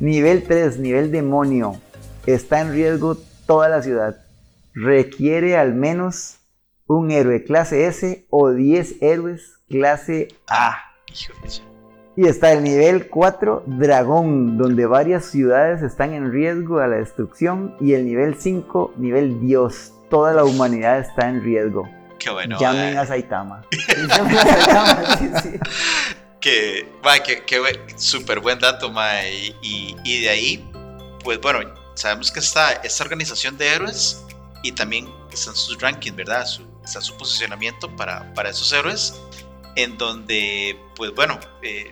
Nivel 3, nivel demonio. Está en riesgo toda la ciudad. Requiere al menos un héroe clase S o 10 héroes clase A. Y está el nivel 4, Dragón, donde varias ciudades están en riesgo de la destrucción. Y el nivel 5, nivel Dios, toda la humanidad está en riesgo. Qué bueno. Llamen mae. a Saitama. Llamen a Saitama, sí, sí. Que, mae, que, que buen- súper buen dato. Y, y- y de ahí, pues bueno, sabemos que está esta organización de héroes y también están sus rankings, ¿verdad? Su, está su posicionamiento para, para esos héroes, en donde, pues bueno, eh,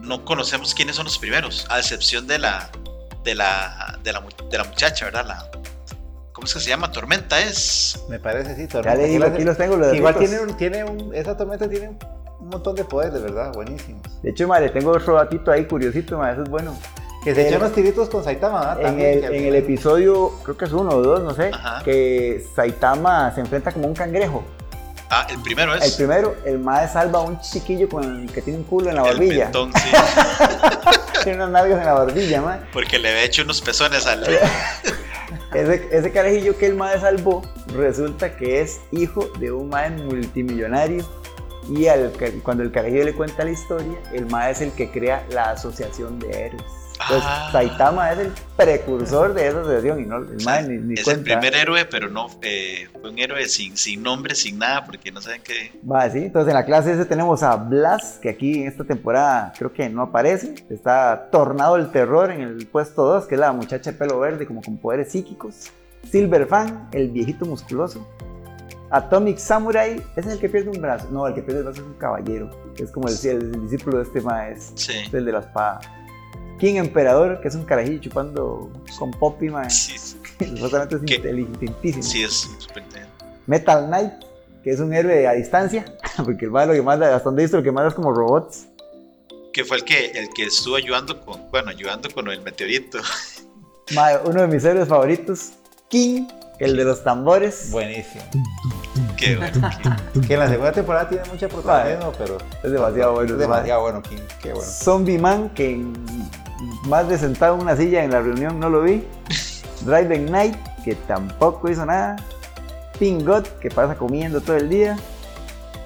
no conocemos quiénes son los primeros, a excepción de la, de la, de la, de la muchacha, ¿verdad? La, ¿Cómo es que se llama? Tormenta es. Me parece, sí, Ya tormenta. le digo, aquí los tengo los Igual tiene un, tiene un, esa tormenta tiene un montón de poderes, ¿verdad? Buenísimos. De hecho, madre, tengo otro datito ahí curiosito, madre, eso es bueno. Que se echó unos tiritos con Saitama, ¿verdad? En el, en el episodio, creo que es uno o dos, no sé, Ajá. que Saitama se enfrenta como un cangrejo. Ah, el primero El es. primero, el mae salva a un chiquillo con que tiene un culo en la el barbilla. sí. Tiene unas nalgas en la barbilla, mae. Porque le había hecho unos pezones al. Ese, ese carajillo que el mae salvó resulta que es hijo de un mae multimillonario. Y al, cuando el carajillo le cuenta la historia, el mae es el que crea la asociación de héroes. Entonces, Ah. Saitama es el precursor de esa asociación y no, el mae ni, ni es cuenta. el primer héroe, pero no eh, fue un héroe sin, sin nombre, sin nada, porque no saben qué. Va, sí. Entonces en la clase ese tenemos a Blas, que aquí en esta temporada creo que no aparece. Está Tornado el Terror en el puesto 2, que es la muchacha de pelo verde, como con poderes psíquicos. Silver Fan, el viejito musculoso. Atomic Samurai, ese es el que pierde un brazo. No, el que pierde el brazo es un caballero. Es como el, el- el discípulo de este maestro, Sí. es el de la espada. King Emperador, que es un carajillo chupando con Poppy, mae. Sí, sí, Supuestamente es ¿Qué? inteligentísimo. sí, es súper inteligente. Metal Knight, que es un héroe a distancia, porque el malo que manda, hasta donde visto, lo que manda es como robots. Que fue el que, el que estuvo ayudando con, bueno, ayudando con el meteorito. Ma, uno de mis héroes favoritos, King, el de los tambores. Buenísimo. que, bueno, que- Que en la segunda temporada tiene mucha protagonismo, pero. Es demasiado bueno. Es demasiado bueno, King. Qué bueno. Zombie Man, que en- más de sentado en una silla en la reunión no lo vi. Driven Knight, que tampoco hizo nada. Pink God, que pasa comiendo todo el día.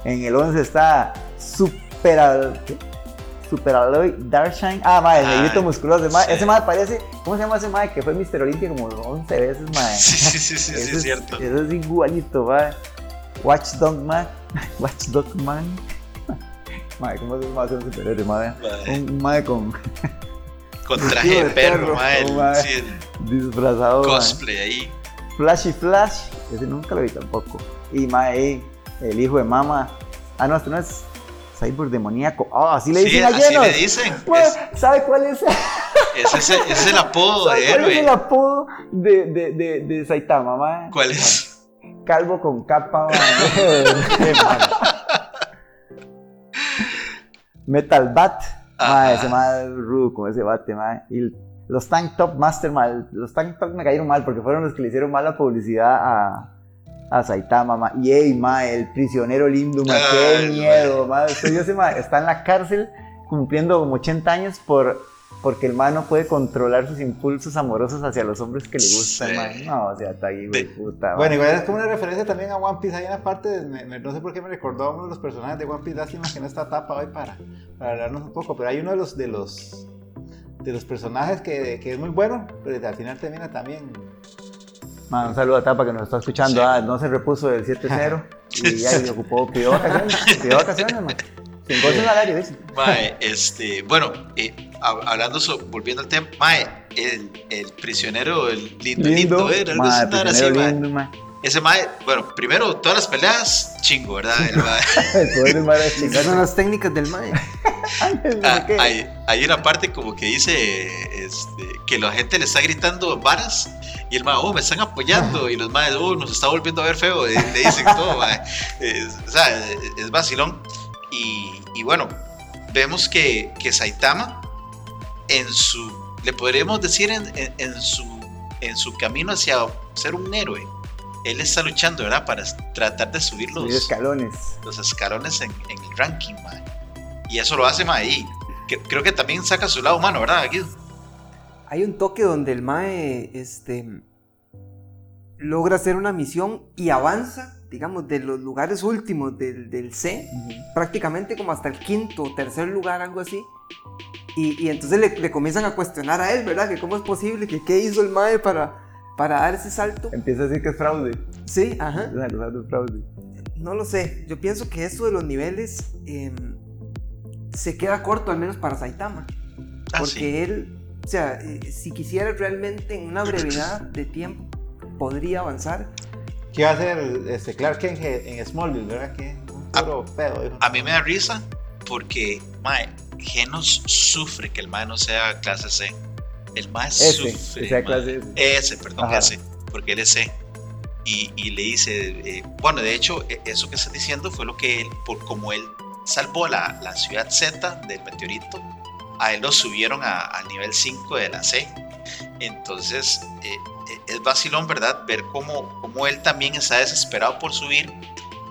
En el 11 está Super. Super Alloy Darkshine. Ah, ma, el negrito musculoso. sí. Ese ma parece. ¿Cómo se llama ese ma? Que fue Mr. Olympia como 11 veces, ma. sí, sí, sí, sí, sí, es cierto. Eso es igualito, va. Watchdog Man. Watchdog Man. Madre, ¿cómo se llama un superhéroe, madre? Madre. Un madre con Con traje de perro, perro, ma, el- oh, ma. sí, disfrazado. mae. cosplay ahí. Flashy Flash. Ese nunca lo vi tampoco. Y mae, el hijo de mama. Ah, no, este no es Cyborg demoníaco. Ah, así le Sí, dicen a así llenos. le dicen. Mae, Es, ¿Sabe cuál es? es ese, es el apodo ¿Sabe de cuál es el héroe. apodo de, de, de, de Saitama, mae? ¿Cuál es? Calvo con capa, mae. Metal Bat. Mae, ese mae con ese bate, mae. Y los Tank Top Master, mae, los Tank Top me cayeron mal porque fueron los que le hicieron mala publicidad a, a Saitama, mae. Y ey, mae, el prisionero lindo, mae, qué miedo, ese mae, está en la cárcel cumpliendo como 80 años por, porque el mae no puede controlar sus impulsos amorosos hacia los hombres que le gustan, Sí. No, o sea, está ahí, güey, puta, Bueno, igual es como una referencia también a One Piece. Hay una parte, me- me- no sé por qué me recordó a uno de los personajes de One Piece. Lástima que no está tapa hoy para, para hablarnos un poco. Pero hay uno de los, de los, de los personajes que, que es muy bueno, pero al final termina también. Ma, un saludo a Tapa que nos está escuchando. Sí. Ah, no se repuso del 7-0 y ya le ocupó, pidió vacaciones. Pidió vacaciones, man. Sin goce salario, dice. Mae, este, bueno, eh, hab- hablando, so- volviendo al tema, mae, el, el prisionero, el lindo, lindo, era algo Ma, así, nada así, prisionero mae. lindo, ma. Ese mae, bueno, primero, todas las peleas, chingo, ¿verdad? El mae- El poder del chingado. son las técnicas del mae. Ah, hay, hay una parte como que dice este, que la gente le está gritando varas y el mae, oh, me están apoyando y los maes, oh, nos está volviendo a ver feo, y le dicen todo, mae. Es, o sea, es vacilón. Y, y bueno, vemos que, que Saitama en su, le podríamos decir en, en- en su, en su camino hacia ser un héroe, él está luchando, ¿verdad? Para tratar de subir los, escalones. los escalones en, en el ranking, mae. Y eso lo hace, mae, y que- creo que también saca su lado humano, ¿verdad, Guido? Hay un toque donde el mae, este, logra hacer una misión y avanza, digamos, de los lugares últimos del, del C, prácticamente como hasta el quinto o tercer lugar, algo así. Y, y entonces le, le comienzan a cuestionar a él, ¿verdad? Que cómo es posible, que qué hizo el MAE para, para dar ese salto. Empieza a decir que es fraude. Sí, ajá. Empieza a acusar de fraude. No lo sé. Yo pienso que eso de los niveles em, se queda corto, al menos para Saitama. Ah, Porque sí. él, o sea, eh, si quisiera realmente en una brevedad de tiempo, podría avanzar. ¿Qué va a hacer este Clark Kent en, Smallville, verdad? Que un puro pedo. dijo. A mí me da risa porque, mae, Genos sufre que el mae no sea clase C. El mae sufre. mae. clase S. Ese, perdón, Ajá. ese, porque él es C. Y, y le dice, eh, bueno, de hecho, e- eso que estás diciendo fue lo que él, por como él salvó la, la ciudad Z del meteorito, a él lo subieron a- al nivel 5 de la C. Entonces, eh, es vacilón, ¿verdad? Ver cómo, cómo él también está desesperado por subir.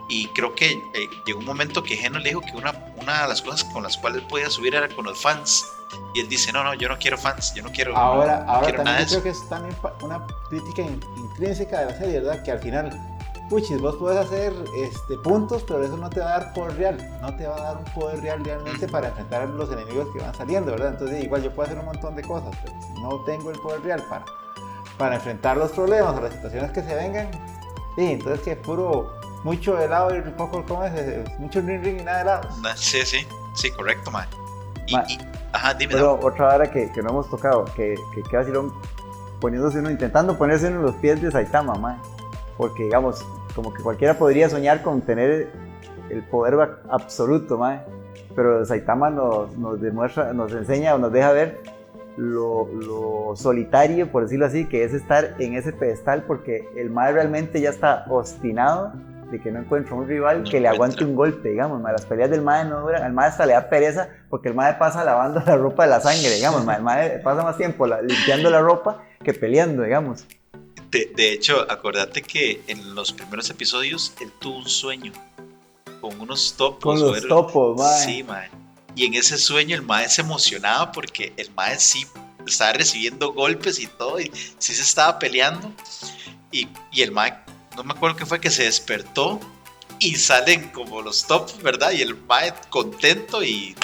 Y creo que eh, llegó un momento que Geno le dijo que una, una de las cosas con las cuales él podía subir era con los fans. Y él dice, no, no, yo no quiero fans, yo no quiero... Ahora, no ahora quiero nada también yo creo que es también una crítica in- intrínseca de la serie, ¿verdad? Que al final, puchis, vos puedes hacer este, puntos, pero eso no te va a dar poder real. No te va a dar un poder real realmente para enfrentar a los enemigos que van saliendo, ¿verdad? Entonces, igual yo puedo hacer un montón de cosas, pero si no tengo el poder real para, para enfrentar los problemas o las situaciones que se vengan, sí, entonces que es puro, mucho helado y poco, ¿cómo es? Mucho ring ring y nada de helado. Na- Sí, sí, sí, correcto, man. Y, Ma- y- ajá, dime. Pero otra hora que, que no hemos tocado, que, que queda vacilón poniéndose uno, intentando ponerse en los pies de Saitama, mae. Porque, digamos, como que cualquiera podría soñar con tener el poder absoluto, mae. Pero Saitama nos, nos demuestra, nos enseña o nos deja ver lo, lo solitario, por decirlo así, que es estar en ese pedestal porque el mae realmente ya está obstinado de que no encuentra un rival No que le aguante un golpe, digamos, las peleas del mae no duran, al mae hasta le da pereza porque el mae pasa lavando la ropa de la sangre, digamos, el mae pasa más tiempo la- limpiando la ropa que peleando, digamos. De, de hecho, acordate que en los primeros episodios él tuvo un sueño con unos topos. Con los topos, mae. Sí, mae. Y en ese sueño el mae se emocionaba porque el mae sí estaba recibiendo golpes y todo, y sí se estaba peleando. Y, y el mae, no me acuerdo qué fue, que se despertó y salen como los tops, ¿verdad? Y el mae contento y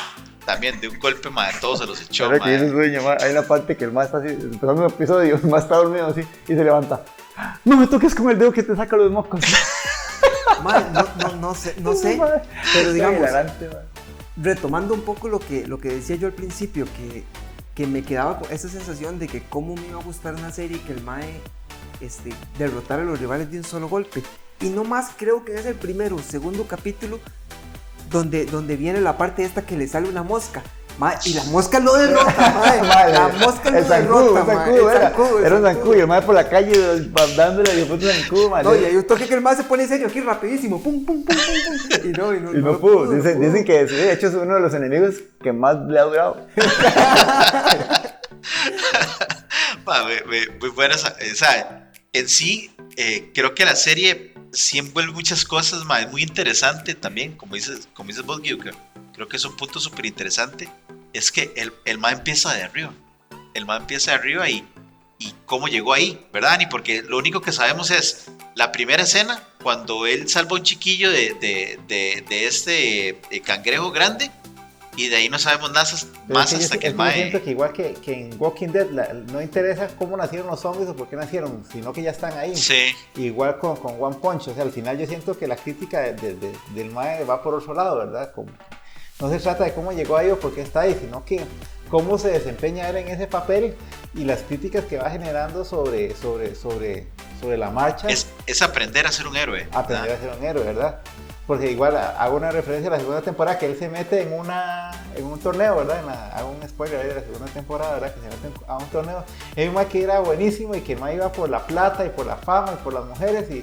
también de un golpe, mae, todos se los echó, Ahora que ese sueño, mae, hay una parte que el mae está así, empezando un episodio, el mae está dormido así y se levanta. No me toques con el dedo que te saca los mocos. Mae, no, no, no sé, no sé, pero digamos, hilarante, mae. Retomando un poco lo que, lo que decía yo al principio, que, que me quedaba con esa sensación de que cómo me iba a gustar una serie que el Mae este, derrotara a los rivales de un solo golpe. Y no más creo que es el primero o segundo capítulo donde, donde viene la parte esta que le sale una mosca. Mae, y la mosca lo derrota, mae. Mae, La mosca lo zancudo, derrota, un zancudo, El era, zancudo, era un zancudo. y el mae por la calle dándole el puto zancudo, mae. No, y hay un toque que el mae se pone serio aquí rapidísimo. Pum, pum, pum, pum, pum. Y no, y no, Y no lo pudo. no Dicen, pudo. dicen que de hecho es uno de los enemigos que más le ha durado. Ma, me- me- muy buena esa, esa- en sí eh, creo que la serie envuelve muchas cosas ma, es muy interesante también como dices como dices vos que creo que es un punto súper interesante es que el, el ma empieza de arriba el ma empieza de arriba y, y cómo llegó ahí verdad Ani? porque lo único que sabemos es la primera escena cuando él salva un chiquillo de, de, de- de este eh, cangrejo grande y de ahí no sabemos nada más es que hasta que es el que yo siento que igual que, que en Walking Dead la- no interesa cómo nacieron los zombies o por qué nacieron, sino que ya están ahí. sí Igual con, con One Punch, o sea, al final yo siento que la crítica de- de- de- del Mae va por otro lado, ¿verdad? Como- no se trata de cómo llegó ahí o por qué está ahí, sino que cómo se desempeña él en ese papel y las críticas que va generando sobre, sobre, sobre, sobre la marcha. es, es aprender a ser un héroe aprender ¿verdad? a ser un héroe, ¿verdad? Porque igual a- hago una referencia a la segunda temporada que él se mete en una en un torneo, ¿verdad? En la- hago un spoiler ahí de la segunda temporada, ¿verdad? Que se mete a un torneo. Es un mae que era buenísimo y que el mae iba por la plata y por la fama y por las mujeres y,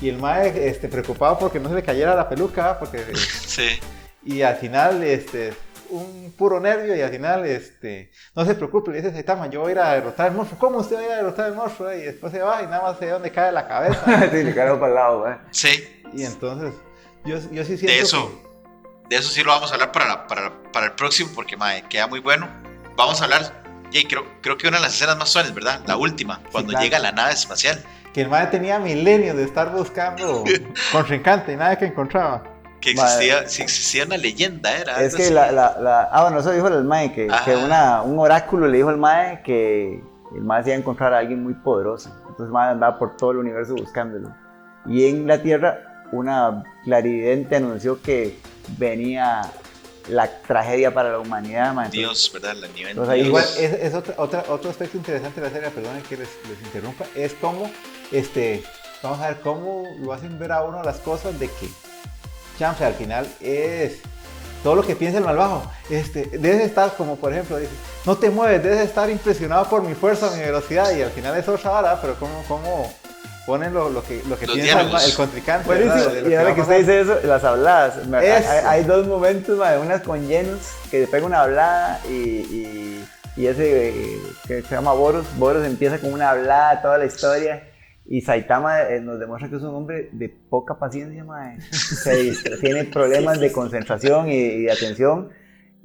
y el mae este, preocupado porque no se le cayera la peluca, ¿verdad? porque Sí. y al final este un puro nervio y al final este no se preocupe, le dice Saitama, yo voy a ir a derrotar al monstruo. ¿Cómo usted va a ir a derrotar al monstruo? Y después se va y nada más sé dónde cae la cabeza. sí, le carajo para el lado, mae. Sí, y entonces yo, yo sí siento de que- eso, de eso sí lo vamos a hablar para, la- para, para el próximo porque mae, queda muy bueno. Vamos a hablar Y creo, creo que una de las escenas más suaves, ¿verdad? La última, cuando claro. llega la nave espacial. Que el madre tenía milenios de estar buscando contrincante y nada que encontraba. Que existía, si existía una leyenda, era. Es que la, la, la- Ah, bueno, eso dijo el Mae, que, que una, un oráculo le dijo al Mae que el Mae se iba a encontrar a alguien muy poderoso. Entonces el Mae andaba por todo el universo buscándolo. Y en la Tierra, una clarividente anunció que venía la tragedia para la humanidad. Entonces, Dios, ¿verdad? La nivel. Entonces ahí- Igual, es, es otra, otra- otro aspecto interesante de la serie, perdón que les, les interrumpa, es cómo, este, vamos a ver cómo lo hacen ver a uno las cosas de que Champs al final es todo lo que piensa el malvado. Este, debes estar, como por ejemplo, dice, no te mueves, debes estar impresionado por mi fuerza, mi velocidad, y al final es otra vara, pero cómo, cómo ponen lo, lo que, lo que piensa el, diálogos. el contrincante. Y ahora que usted dice eso, las habladas. Hay, hay dos momentos, mae, unas con llenos, que le pega una hablada y, y, y ese eh, que se llama Boros. Boros empieza con una hablada, toda la historia. Y Saitama eh, nos demuestra que es un hombre de poca paciencia, mae. Se distra- tiene problemas de concentración y, y de atención.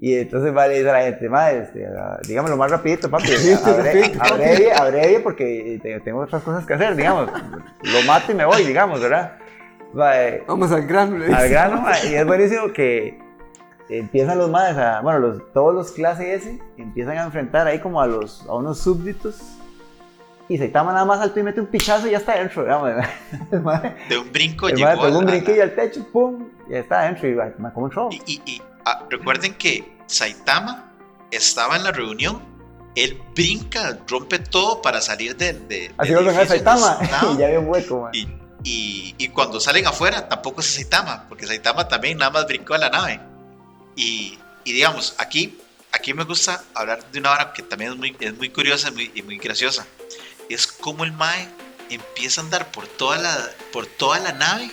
Y entonces va le dice a la gente, mae, este, dígamelo más rapidito, papi. Abre- abrevie, abrevie, porque te- tengo otras cosas que hacer, digamos. Lo mato y me voy, digamos, ¿verdad? Va, eh, Vamos al grano. le al grano, y es buenísimo que empiezan los madres a, bueno, los, todos los clase S empiezan a enfrentar ahí como a los, a unos súbditos y Saitama nada más salta y mete un pichazo y ya está dentro, digamos, el madre, De un brinco llegó madre pegó un brinquillo al techo, pum, y ya está dentro y va, ma, ¿cómo entró? Y, y- y, ah, recuerden que Saitama estaba en la reunión. Él brinca, rompe todo para salir del. De, Así del lo donde Saitama y ya había un hueco, ma. Y, y- y cuando salen afuera, tampoco es Saitama, porque Saitama también nada más brincó a la nave. Y, y digamos, aquí, aquí me gusta hablar de una hora que también es muy, es muy curiosa muy- y muy graciosa. Es como el Mae empieza a andar por toda la, por toda la nave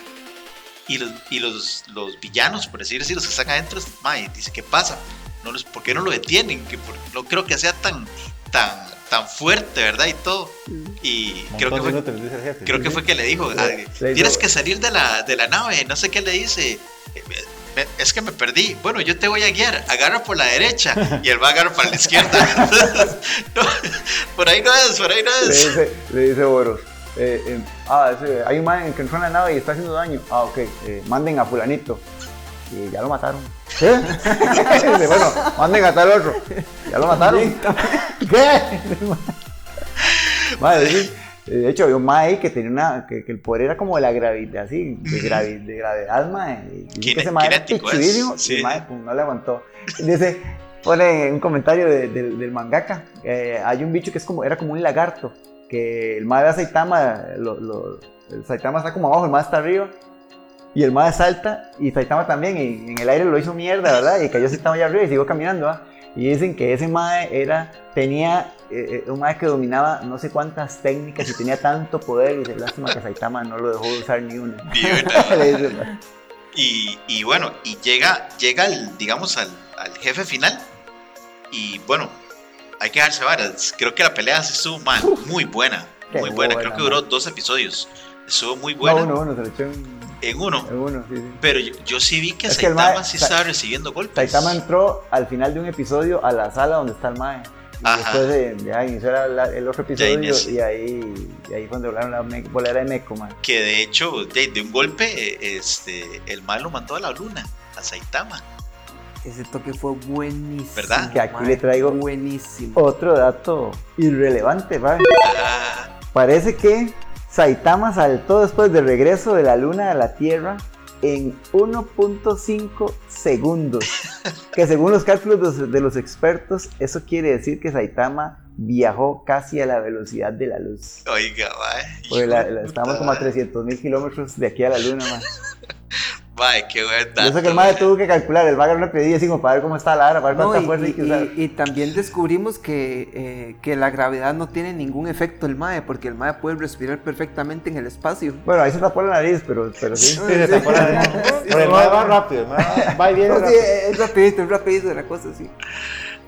y los, y los, los villanos, por decir así, los que están adentro, Mae dice, ¿qué pasa? No los, ¿Por qué no lo detienen? Que por- no creo que sea tan, tan, tan fuerte, ¿verdad? Y todo. Y Un creo que fue jefe. Creo que fue que le dijo, Le- "Ah, le tienes que salir de la, de la nave, no sé qué le dice. "Eh, me- Es que me perdí. Bueno, yo te voy a guiar. Agarra por la derecha. Y él va a agarrar para la izquierda. No, por ahí no es, por ahí no Le es. dice, le dice Boros, eh, eh, ah, hay un man que entró en la nave y está haciendo daño, ah, ok, eh, manden a fulanito. Y ya lo mataron. ¿Qué? Bueno, manden a tal otro. Ya lo mataron. ¿Qué? Madre. De hecho, había un mae que tenía una. que, que el poder era como de la gravedad, así, de, gravi- de gravedad, mae. Y que ese mae era pichudísimo, sí. y mae, pum, no le aguantó. Dice, pone un comentario de- del- del mangaka. eh, hay un bicho que es como, era como un lagarto. Que el mae a Saitama, lo- lo- el Saitama está como abajo, el mae está arriba. Y el mae salta y Saitama también, y en el aire lo hizo mierda, ¿verdad? Y cayó Saitama allá arriba y siguió caminando, ¿ah? Y dicen que ese mae era, tenía, eh, eh, un mae que dominaba no sé cuántas técnicas y tenía tanto poder. Y dice, lástima que Saitama no lo dejó de usar ni una. Le. Y, y bueno, y llega, llega al, digamos, al, al jefe final. Y bueno, hay que dejarse varas. Creo que la pelea sí estuvo man, muy buena. Muy buena. buena, Creo que duró dos episodios. Estuvo muy No, buena. uno, uno, se lo echó en, En uno. en uno, sí, sí. Pero yo, yo sí vi que Es Saitama mae- sí Sa- estaba recibiendo golpes. Saitama entró al final de un episodio a la sala donde está el Mae. Y Ajá. después de, ya inició la- la- el otro episodio y ahí, y ahí fue donde volaron la me- bolera de Meco, Mae. Que de hecho, de, de un golpe, este, el mal lo mandó a la luna, a Saitama. Ese toque fue buenísimo. ¿Verdad? Que aquí mae, le traigo- Buenísimo. Otro dato irrelevante, ¿vale? Ah, Parece que Saitama saltó después del regreso de la luna a la Tierra en 1.5 segundos. Que según los cálculos de los, de los expertos, eso quiere decir que Saitama viajó casi a la velocidad de la luz. oiga, puta estamos como a madre. 300 mil kilómetros de aquí a la luna, man. Mae, qué buen Yo sé dato, que el madre mae. tuvo que calcular, el va a agarrar una pedida así como para ver cómo está la hora, para ver No, cuánta y, fuerza hay y- que usar. y- y también descubrimos que, eh, que la gravedad no tiene ningún efecto el MAE, porque el MAE puede respirar perfectamente en el espacio. Bueno, ahí se tapó la nariz, pero, pero sí. Sí, se tapó la nariz. Pero el mae va rápido, el mae va- y viene No, sí, es rapidito, es rapidito la cosa, sí.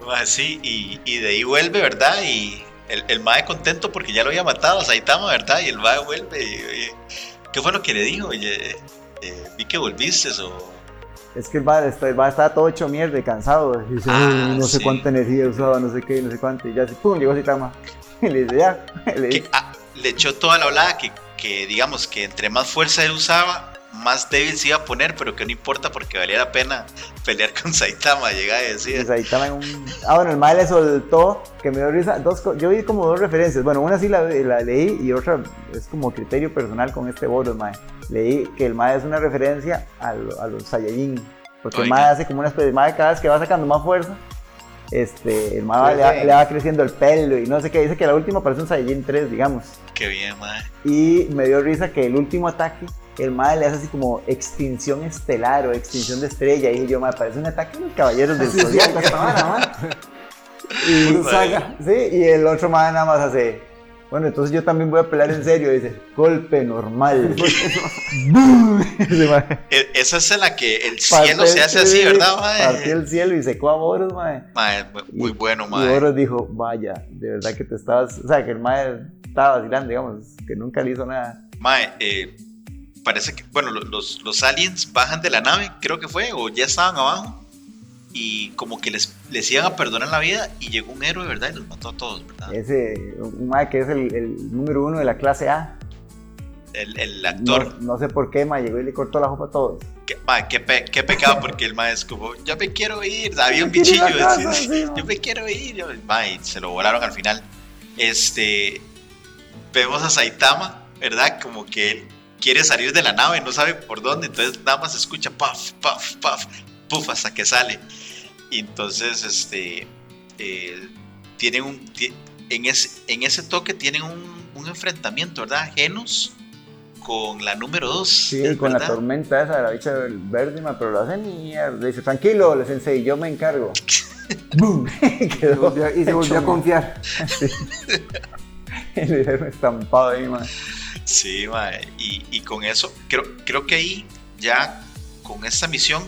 Mae, sí, y, y de ahí vuelve, ¿verdad? Y el, el mae contento porque ya lo había matado a Saitama, ¿verdad? Y el mae vuelve y, y- ¿qué fue lo que le dijo? Oye, eh, vi que volviste o es que el va, el va estaba todo hecho mierda cansado. Y dice, Ah, "Uy, no sé cuánta energía usaba, no sé qué, no sé cuánto. Y ya así, pum, llegó Saitama. Y le dice, ya. Le que dice, ah, le echó toda la que, que digamos que entre más fuerza él usaba, más débil se iba a poner, pero que no importa porque valía la pena pelear con Saitama, llega a decir. Saitama en un... Ah, bueno, el mal le soltó, que me dio risa. Dos, yo vi como dos referencias. Bueno, una sí la, la leí y otra es como criterio personal con este Boros, mae. Leí que el mae es una referencia a, lo- a los Saiyajin. Porque el Oiga. mae hace como una especie de mae cada vez que va sacando más fuerza. Este, el mae Sí, le, va, sí. le va creciendo el pelo y no sé qué. Dice que la última parece un Saiyajin 3, digamos. Qué bien, madre. Y me dio risa que el último ataque, el mae le hace así como extinción estelar o extinción de estrella. Y dije yo, mae, parece un ataque de los caballeros del zodiaco mae. Y, saga. sí, y el otro mae nada más hace. Bueno, entonces yo también voy a pelear en serio. Dice, golpe normal. E- Esa es en la que el partió cielo el- se hace así, ¿verdad, Partió madre? el cielo y secó a Boros. Mae, mu- muy Y- bueno, Y madre. Boros dijo, vaya, de verdad que te estabas. O sea, que el mae estaba vacilando, digamos, que nunca le hizo nada. Mae, eh, parece que, bueno, lo- los, los aliens bajan de la nave, creo que fue, o ya estaban abajo, y como que les, les iban a perdonar la vida, y llegó un héroe, ¿verdad? Y los mató a todos, ¿verdad? Ese, un mae que es el, el número uno de la clase A. El, el actor, No, no sé por qué, mae, llegó y le cortó la jopa a todos. que- mae, qué, pe- qué pecado, porque el mae es como, yo me quiero ir, había un bichillo, casa, sí, yo me quiero ir, yo- mae, se lo volaron al final. Este, vemos a Saitama, ¿verdad? Como que él quiere salir de la nave, no sabe por dónde, entonces nada más escucha puff, puff, puff, puff hasta que sale. Y entonces, este, eh, tienen un, en ese, en ese toque tienen un, un enfrentamiento, ¿verdad? Genos con la número 2. Sí, con la tormenta esa de la bicha del verde, pero lo hace mierda. Le dice, tranquilo, le sensei, yo me encargo. ¡Bum! Y se volvió, y se volvió a confiar. Le dieron estampado ahí, mae. Sí, mae, Y, y con eso, creo, creo que ahí ya con esta misión,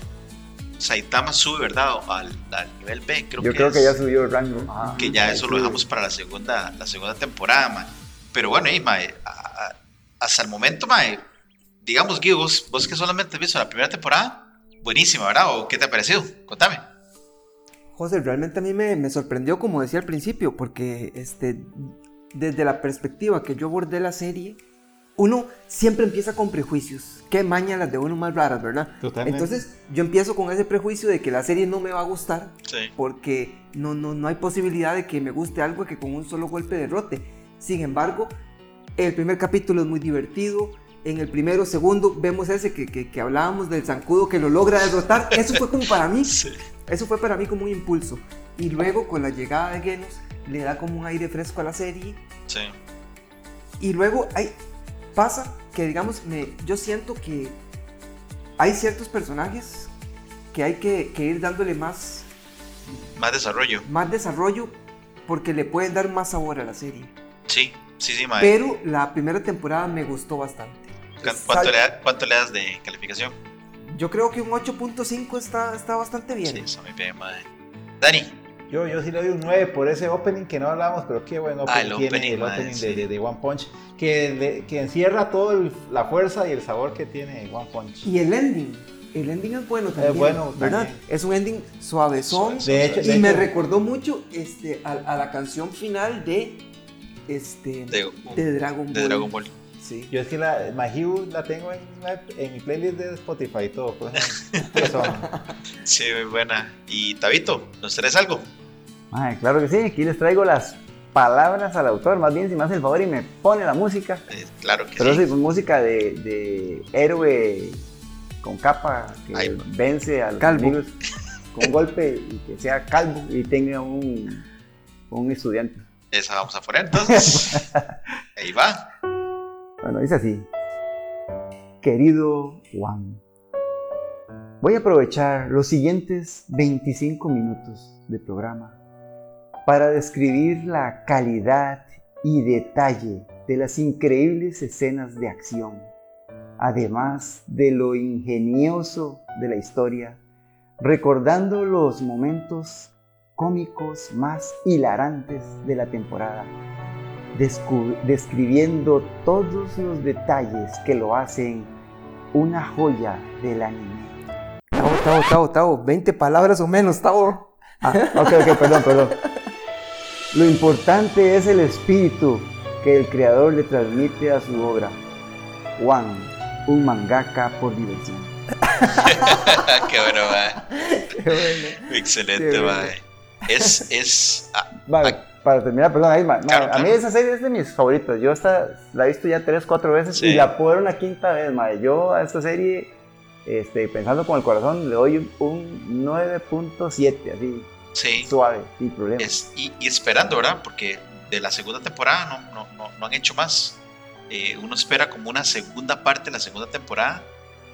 Saitama sube, ¿verdad? Al, al nivel B. Creo Yo que creo que ya subió el rango. que ya eso lo dejamos para la segunda, la segunda temporada, mae. Pero bueno, y, mae, a- a- hasta el momento, mae, digamos, Guido, vos, vos que solamente has visto la primera temporada, buenísima, ¿verdad? ¿O qué te ha parecido? Contame. José, realmente a mí me, me sorprendió, como decía al principio, porque este, desde la perspectiva que yo abordé la serie, uno siempre empieza con prejuicios. Qué maña las de uno más raras, ¿verdad? Totalmente. Entonces yo empiezo con ese prejuicio de que la serie no me va a gustar Sí. porque no, no, no hay posibilidad de que me guste algo que con un solo golpe derrote. Sin embargo, el primer capítulo es muy divertido. En el primero, segundo, vemos ese que, que, que hablábamos del zancudo que lo logra derrotar. Eso fue como para mí, Sí. eso fue para mí como un impulso. Y luego con la llegada de Genos le da como un aire fresco a la serie. Sí. Y luego hay, pasa que, digamos, me, yo siento que hay ciertos personajes que hay que, que ir dándole más, Más desarrollo. más desarrollo porque le pueden dar más sabor a la serie. Sí, sí, sí, mae. Pero la primera temporada me gustó bastante. ¿Cu- Es- ¿Cuánto le, da- ¿Cuánto le das de calificación? Yo creo que un 8.5 está, está bastante bien. Sí, está muy bien, mae. Dani. Yo, yo sí le doy un 9 por ese opening que no hablábamos, pero qué buen opening Ah, el tiene opening, el madre, opening sí. de, de- de One Punch, que, le- que encierra toda la fuerza y el sabor que tiene One Punch. Y el ending. El ending es bueno también. bueno ¿verdad? también. Es un ending suavezón. De hecho, y de me hecho- recordó mucho este, a, a la canción final de, este, De, de Dragon de Ball. Dragon Ball. Sí. Yo es que la Mahiu la tengo en, en mi playlist de Spotify y todo. Pues, pues, Sí, muy buena. Y Tabito, ¿nos traes algo? Ay, claro que sí, aquí les traigo las palabras al autor. Más bien, si me hace el favor y me pone la música. Eh, claro que Pero sí. sí, música de, de héroe con capa que Ay, vence a los Calvo. enemigos con un golpe y que sea calvo y tenga un, un estudiante. Esa vamos a poner entonces. Ahí va. Bueno, dice así. Querido Juan, voy a aprovechar los siguientes 25 minutos de programa para describir la calidad y detalle de las increíbles escenas de acción, además de lo ingenioso de la historia, recordando los momentos cómicos más hilarantes de la temporada describiendo todos los detalles que lo hacen una joya del anime. La otra Tavo, Tavo, Tavo, 20 palabras o menos, Tavo. Ah, ok, ok, perdón, perdón. Lo importante es el espíritu que el creador le transmite a su obra. Juan, un mangaka por diversión. Qué bueno. Excelente, Qué bueno. mae. Es, es. ah, Vale, para terminar, perdón, ahí, ma- ma- Claro, a mí claro. esa serie es de mis favoritas. Yo esta, la he visto ya tres, cuatro veces Sí. y la puedo ver una quinta vez. ma. Yo a esta serie, este, pensando con el corazón, le doy un, un 9.7, así, sí. suave, sin problema. Es, y, y esperando, ¿verdad? Porque de la segunda temporada no, no, no, no han hecho más. Eh, uno espera como una segunda parte de la segunda temporada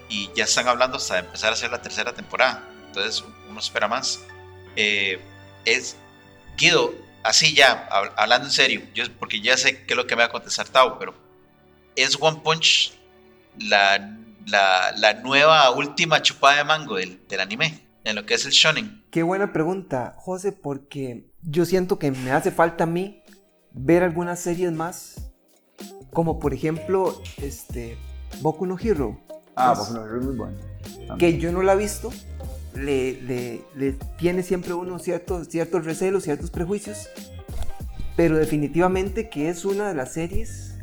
y ya están hablando hasta de empezar a hacer la tercera temporada. Entonces uno espera más. Eh, es Guido, así ya, hab- hablando en serio, yo, porque ya sé qué es lo que me va a contestar Tao, pero ¿es One Punch la, la, la nueva última chupada de mango del, del anime? En lo que es el shonen. Qué buena pregunta, José, porque yo siento que me hace falta a mí ver algunas series más, como por ejemplo, este, Boku no Hero, ah, pues, pues no, es muy bueno. que yo no la he visto, le, le- tiene siempre uno ciertos, ciertos recelos, ciertos prejuicios, pero definitivamente que es una de las series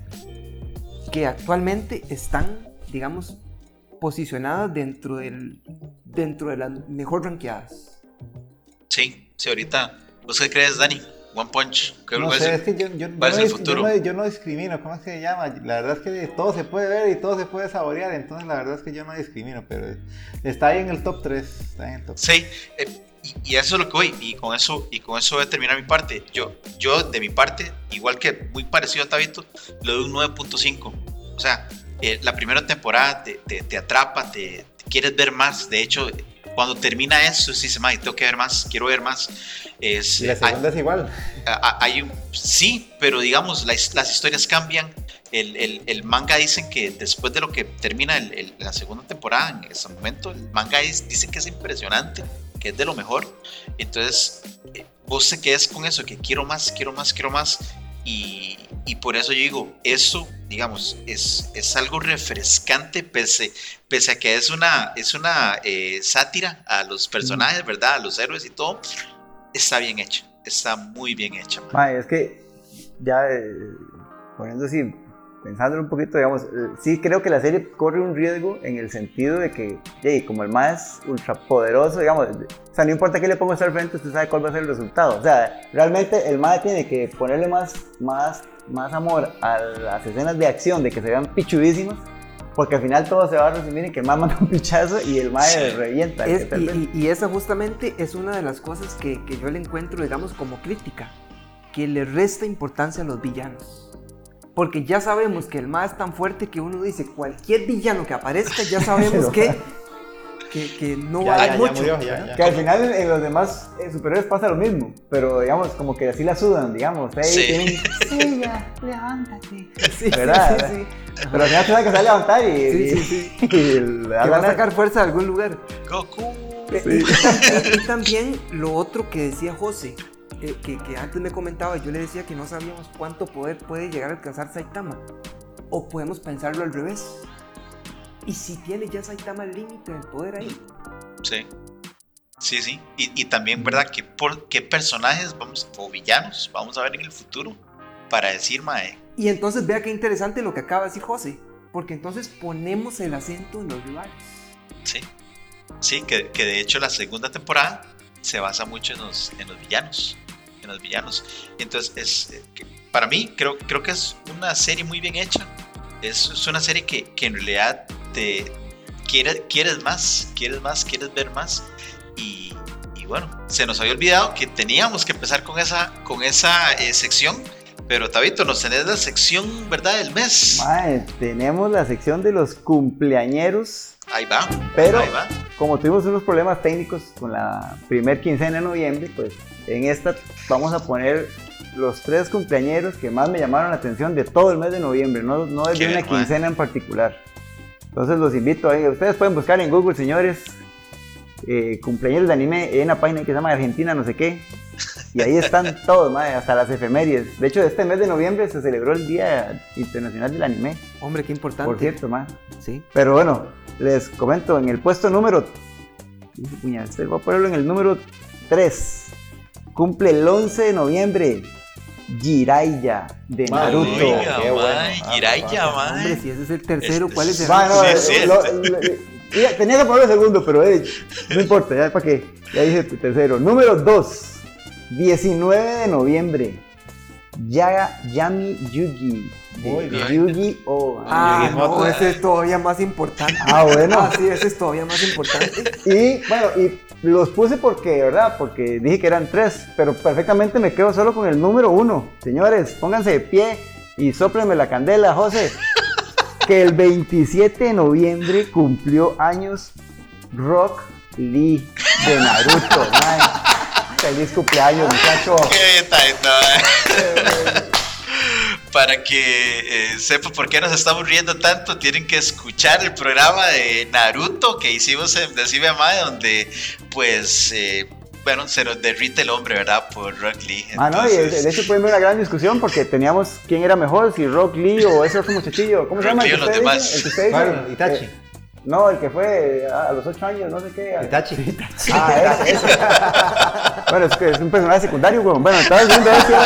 que actualmente están, digamos, posicionadas dentro, del, dentro de las mejor rankeadas. Sí, sí, ahorita. ¿Vos qué crees, Dani? One Punch. ¿Qué No sé, es que yo, yo, no, el futuro? yo no discrimino, ¿cómo es que se llama? La verdad es que todo se puede ver y todo se puede saborear, entonces la verdad es que yo no discrimino, pero está ahí en el top 3, está en el top Sí, eh, y, y eso es lo que voy, y con eso, y con eso voy a terminar mi parte. Yo, yo de mi parte, igual que muy parecido a Tabito, le doy un 9.5. O sea, eh, la primera temporada te, te- te atrapa, te, te quieres ver más. De hecho, cuando termina eso, sí se tengo que ver más, quiero ver más. Es, Y la hay- segunda es igual. hay un- sí, pero digamos, las, las historias cambian. El, el- el manga dicen que después de lo que termina el- el- la segunda temporada, en ese momento, el manga es, dicen que es impresionante, que es de lo mejor. Entonces, eh, vos te quedas con eso, que quiero más, quiero más, quiero más. Y, y por eso yo digo, eso, digamos, es, es algo refrescante, pese, pese a que es una, es una eh, sátira a los personajes, ¿verdad? A los héroes y todo. Está bien hecha, está muy bien hecha. Ma, es que ya eh, poniendo así, pensándolo un poquito, digamos, eh, sí creo que la serie corre un riesgo en el sentido de que, hey, como el más ultra poderoso, digamos, o sea, no importa qué le ponga al frente, usted sabe cuál va a ser el resultado. O sea, realmente el MAE tiene que ponerle más, más, más amor a las escenas de acción, de que se vean pichudísimas. Porque al final todo se va a resumir en que el MAE manda un pichazo y el MAE Sí. revienta. Es- y, y- y esa justamente es una de las cosas que, que yo le encuentro, digamos, como crítica, que le resta importancia a los villanos. Porque ya sabemos que el más es tan fuerte que uno dice, cualquier villano que aparezca, ya sabemos que, que, que no Ya, vale ya, ya mucho. murió, ya, ya. Que al final en, en los demás eh, superhéroes pasa lo mismo, pero digamos, como que así la sudan, digamos. Ahí Sí. tienen, Sí, ya, levántate. Sí, sí, ¿Verdad? sí, sí. pero al final se que se va a levantar y, Sí, y- sí, sí. y le va a sacar fuerza de algún lugar. Goku. Eh, Y, y también lo otro que decía José, eh, que, que antes me comentaba, yo le decía que no sabíamos cuánto poder puede llegar a alcanzar Saitama. O podemos pensarlo al revés. ¿Y si tiene ya Saitama el límite del poder ahí? Sí. Sí, sí. Y, y también, ¿verdad? ¿Qué, por, ¿Qué personajes vamos, o villanos vamos a ver en el futuro? Para decir, mae, Y entonces vea qué interesante lo que acaba de decir José. Porque entonces ponemos el acento en los rivales. sí. Sí, que, que de hecho la segunda temporada se basa mucho en los, en los villanos. En los villanos. Entonces, es, eh, para mí, creo, creo que es una serie muy bien hecha. Es, es una serie que, que en realidad te quieres, quieres más, quieres más, quieres ver más. Y, bueno, se nos había olvidado que teníamos que empezar con esa, con esa eh, sección. Pero Tabito, nos tenés la sección, ¿verdad? Del mes. Tenemos la sección de los cumpleañeros, Ahí va. pero Ahí va. como tuvimos unos problemas técnicos con la primer quincena de noviembre, pues en esta vamos a poner los tres cumpleañeros que más me llamaron la atención de todo el mes de noviembre, no, no Qué de una bien, quincena en particular. Entonces los invito ahí, ustedes pueden buscar en Google, señores, eh, cumpleaños de anime en una página que se llama Argentina no sé qué. Y ahí están todos, mae, hasta las efemérides. De hecho, este mes de noviembre se celebró el Día Internacional del Anime, Hombre, qué importante. por cierto, mae. Sí. Pero bueno, les comento, en el puesto número voy a ponerlo en el número 3. Cumple el 11 de noviembre. Jiraiya de Naruto. Oiga, qué bueno. Ah, Jiraiya, Hombre, mae. si ese es el tercero, Este- ¿cuál es el Va, no, Sí, lo- lo- tenía que ponerlo segundo, pero eh, no importa, ya para qué. Ya dije tercero. Número 2. 19 de noviembre. Ya, Yami Yugi. de Muy bien. Yugi o Ah, Llegué no, ese es todavía más importante. Ah, bueno. Ah, sí, ese es todavía más importante. Y bueno, y los puse porque, ¿verdad? Porque dije que eran tres, pero perfectamente me quedo solo con el número uno. Señores, pónganse de pie y sóplenme la candela, José. Que el 27 de noviembre cumplió años Rock Lee de Naruto. mae. Feliz cumpleaños, muchacho. Qué taito. Para que eh, sepa por qué nos estamos riendo tanto, tienen que escuchar el programa de Naruto que hicimos en Decime Mae, donde pues, eh, bueno, se nos derrite el hombre, ¿verdad? Por Rock Lee. Ah, no, y de Entonces, de hecho fue una gran discusión porque teníamos quién era mejor, si Rock Lee o ese otro muchachillo. ¿Cómo se Rock llama? Lee o los demás. dice? El que usted. Itachi. Eh, no, el que fue a los 8 años, no sé qué. Itachi. Ah, ese, ese. bueno, es que es un personaje secundario, weón. Bueno, estaba viendo eso.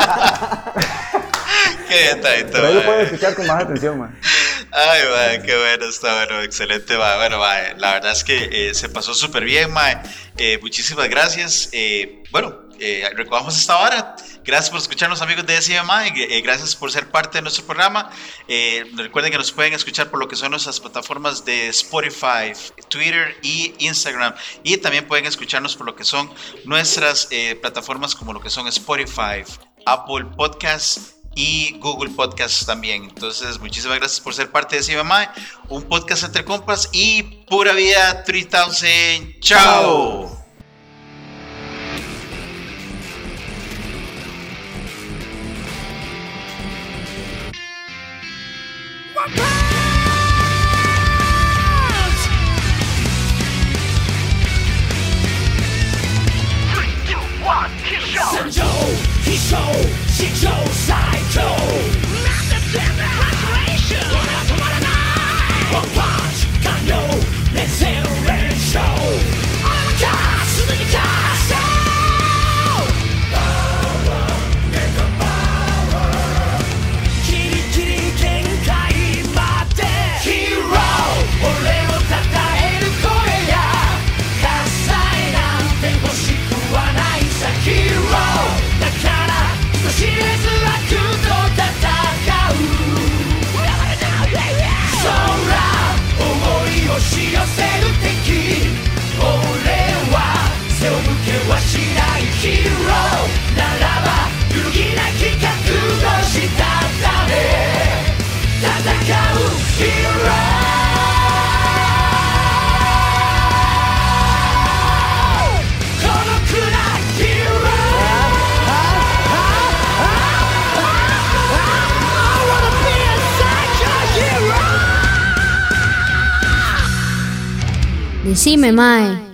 Qué taito, Pero ahí lo mae. pueden escuchar con más atención, man. Ay, mae, qué bueno, está bueno, excelente, mae. Bueno, mae, la verdad es que eh, se pasó súper bien, mae. Eh, muchísimas gracias. Eh, bueno, eh, recogamos esta hora. Gracias por escucharnos, amigos de Mae. Eh, gracias por ser parte de nuestro programa. Eh, recuerden que nos pueden escuchar por lo que son nuestras plataformas de Spotify, Twitter y Instagram. Y también pueden escucharnos por lo que son nuestras eh, plataformas como lo que son Spotify, Apple Podcasts y Google Podcasts también. Entonces, muchísimas gracias por ser parte de CMMI, un podcast entre compas y pura vida 3000. ¡Chao! Joe, he show, she chose, I chose. Decime, Mae.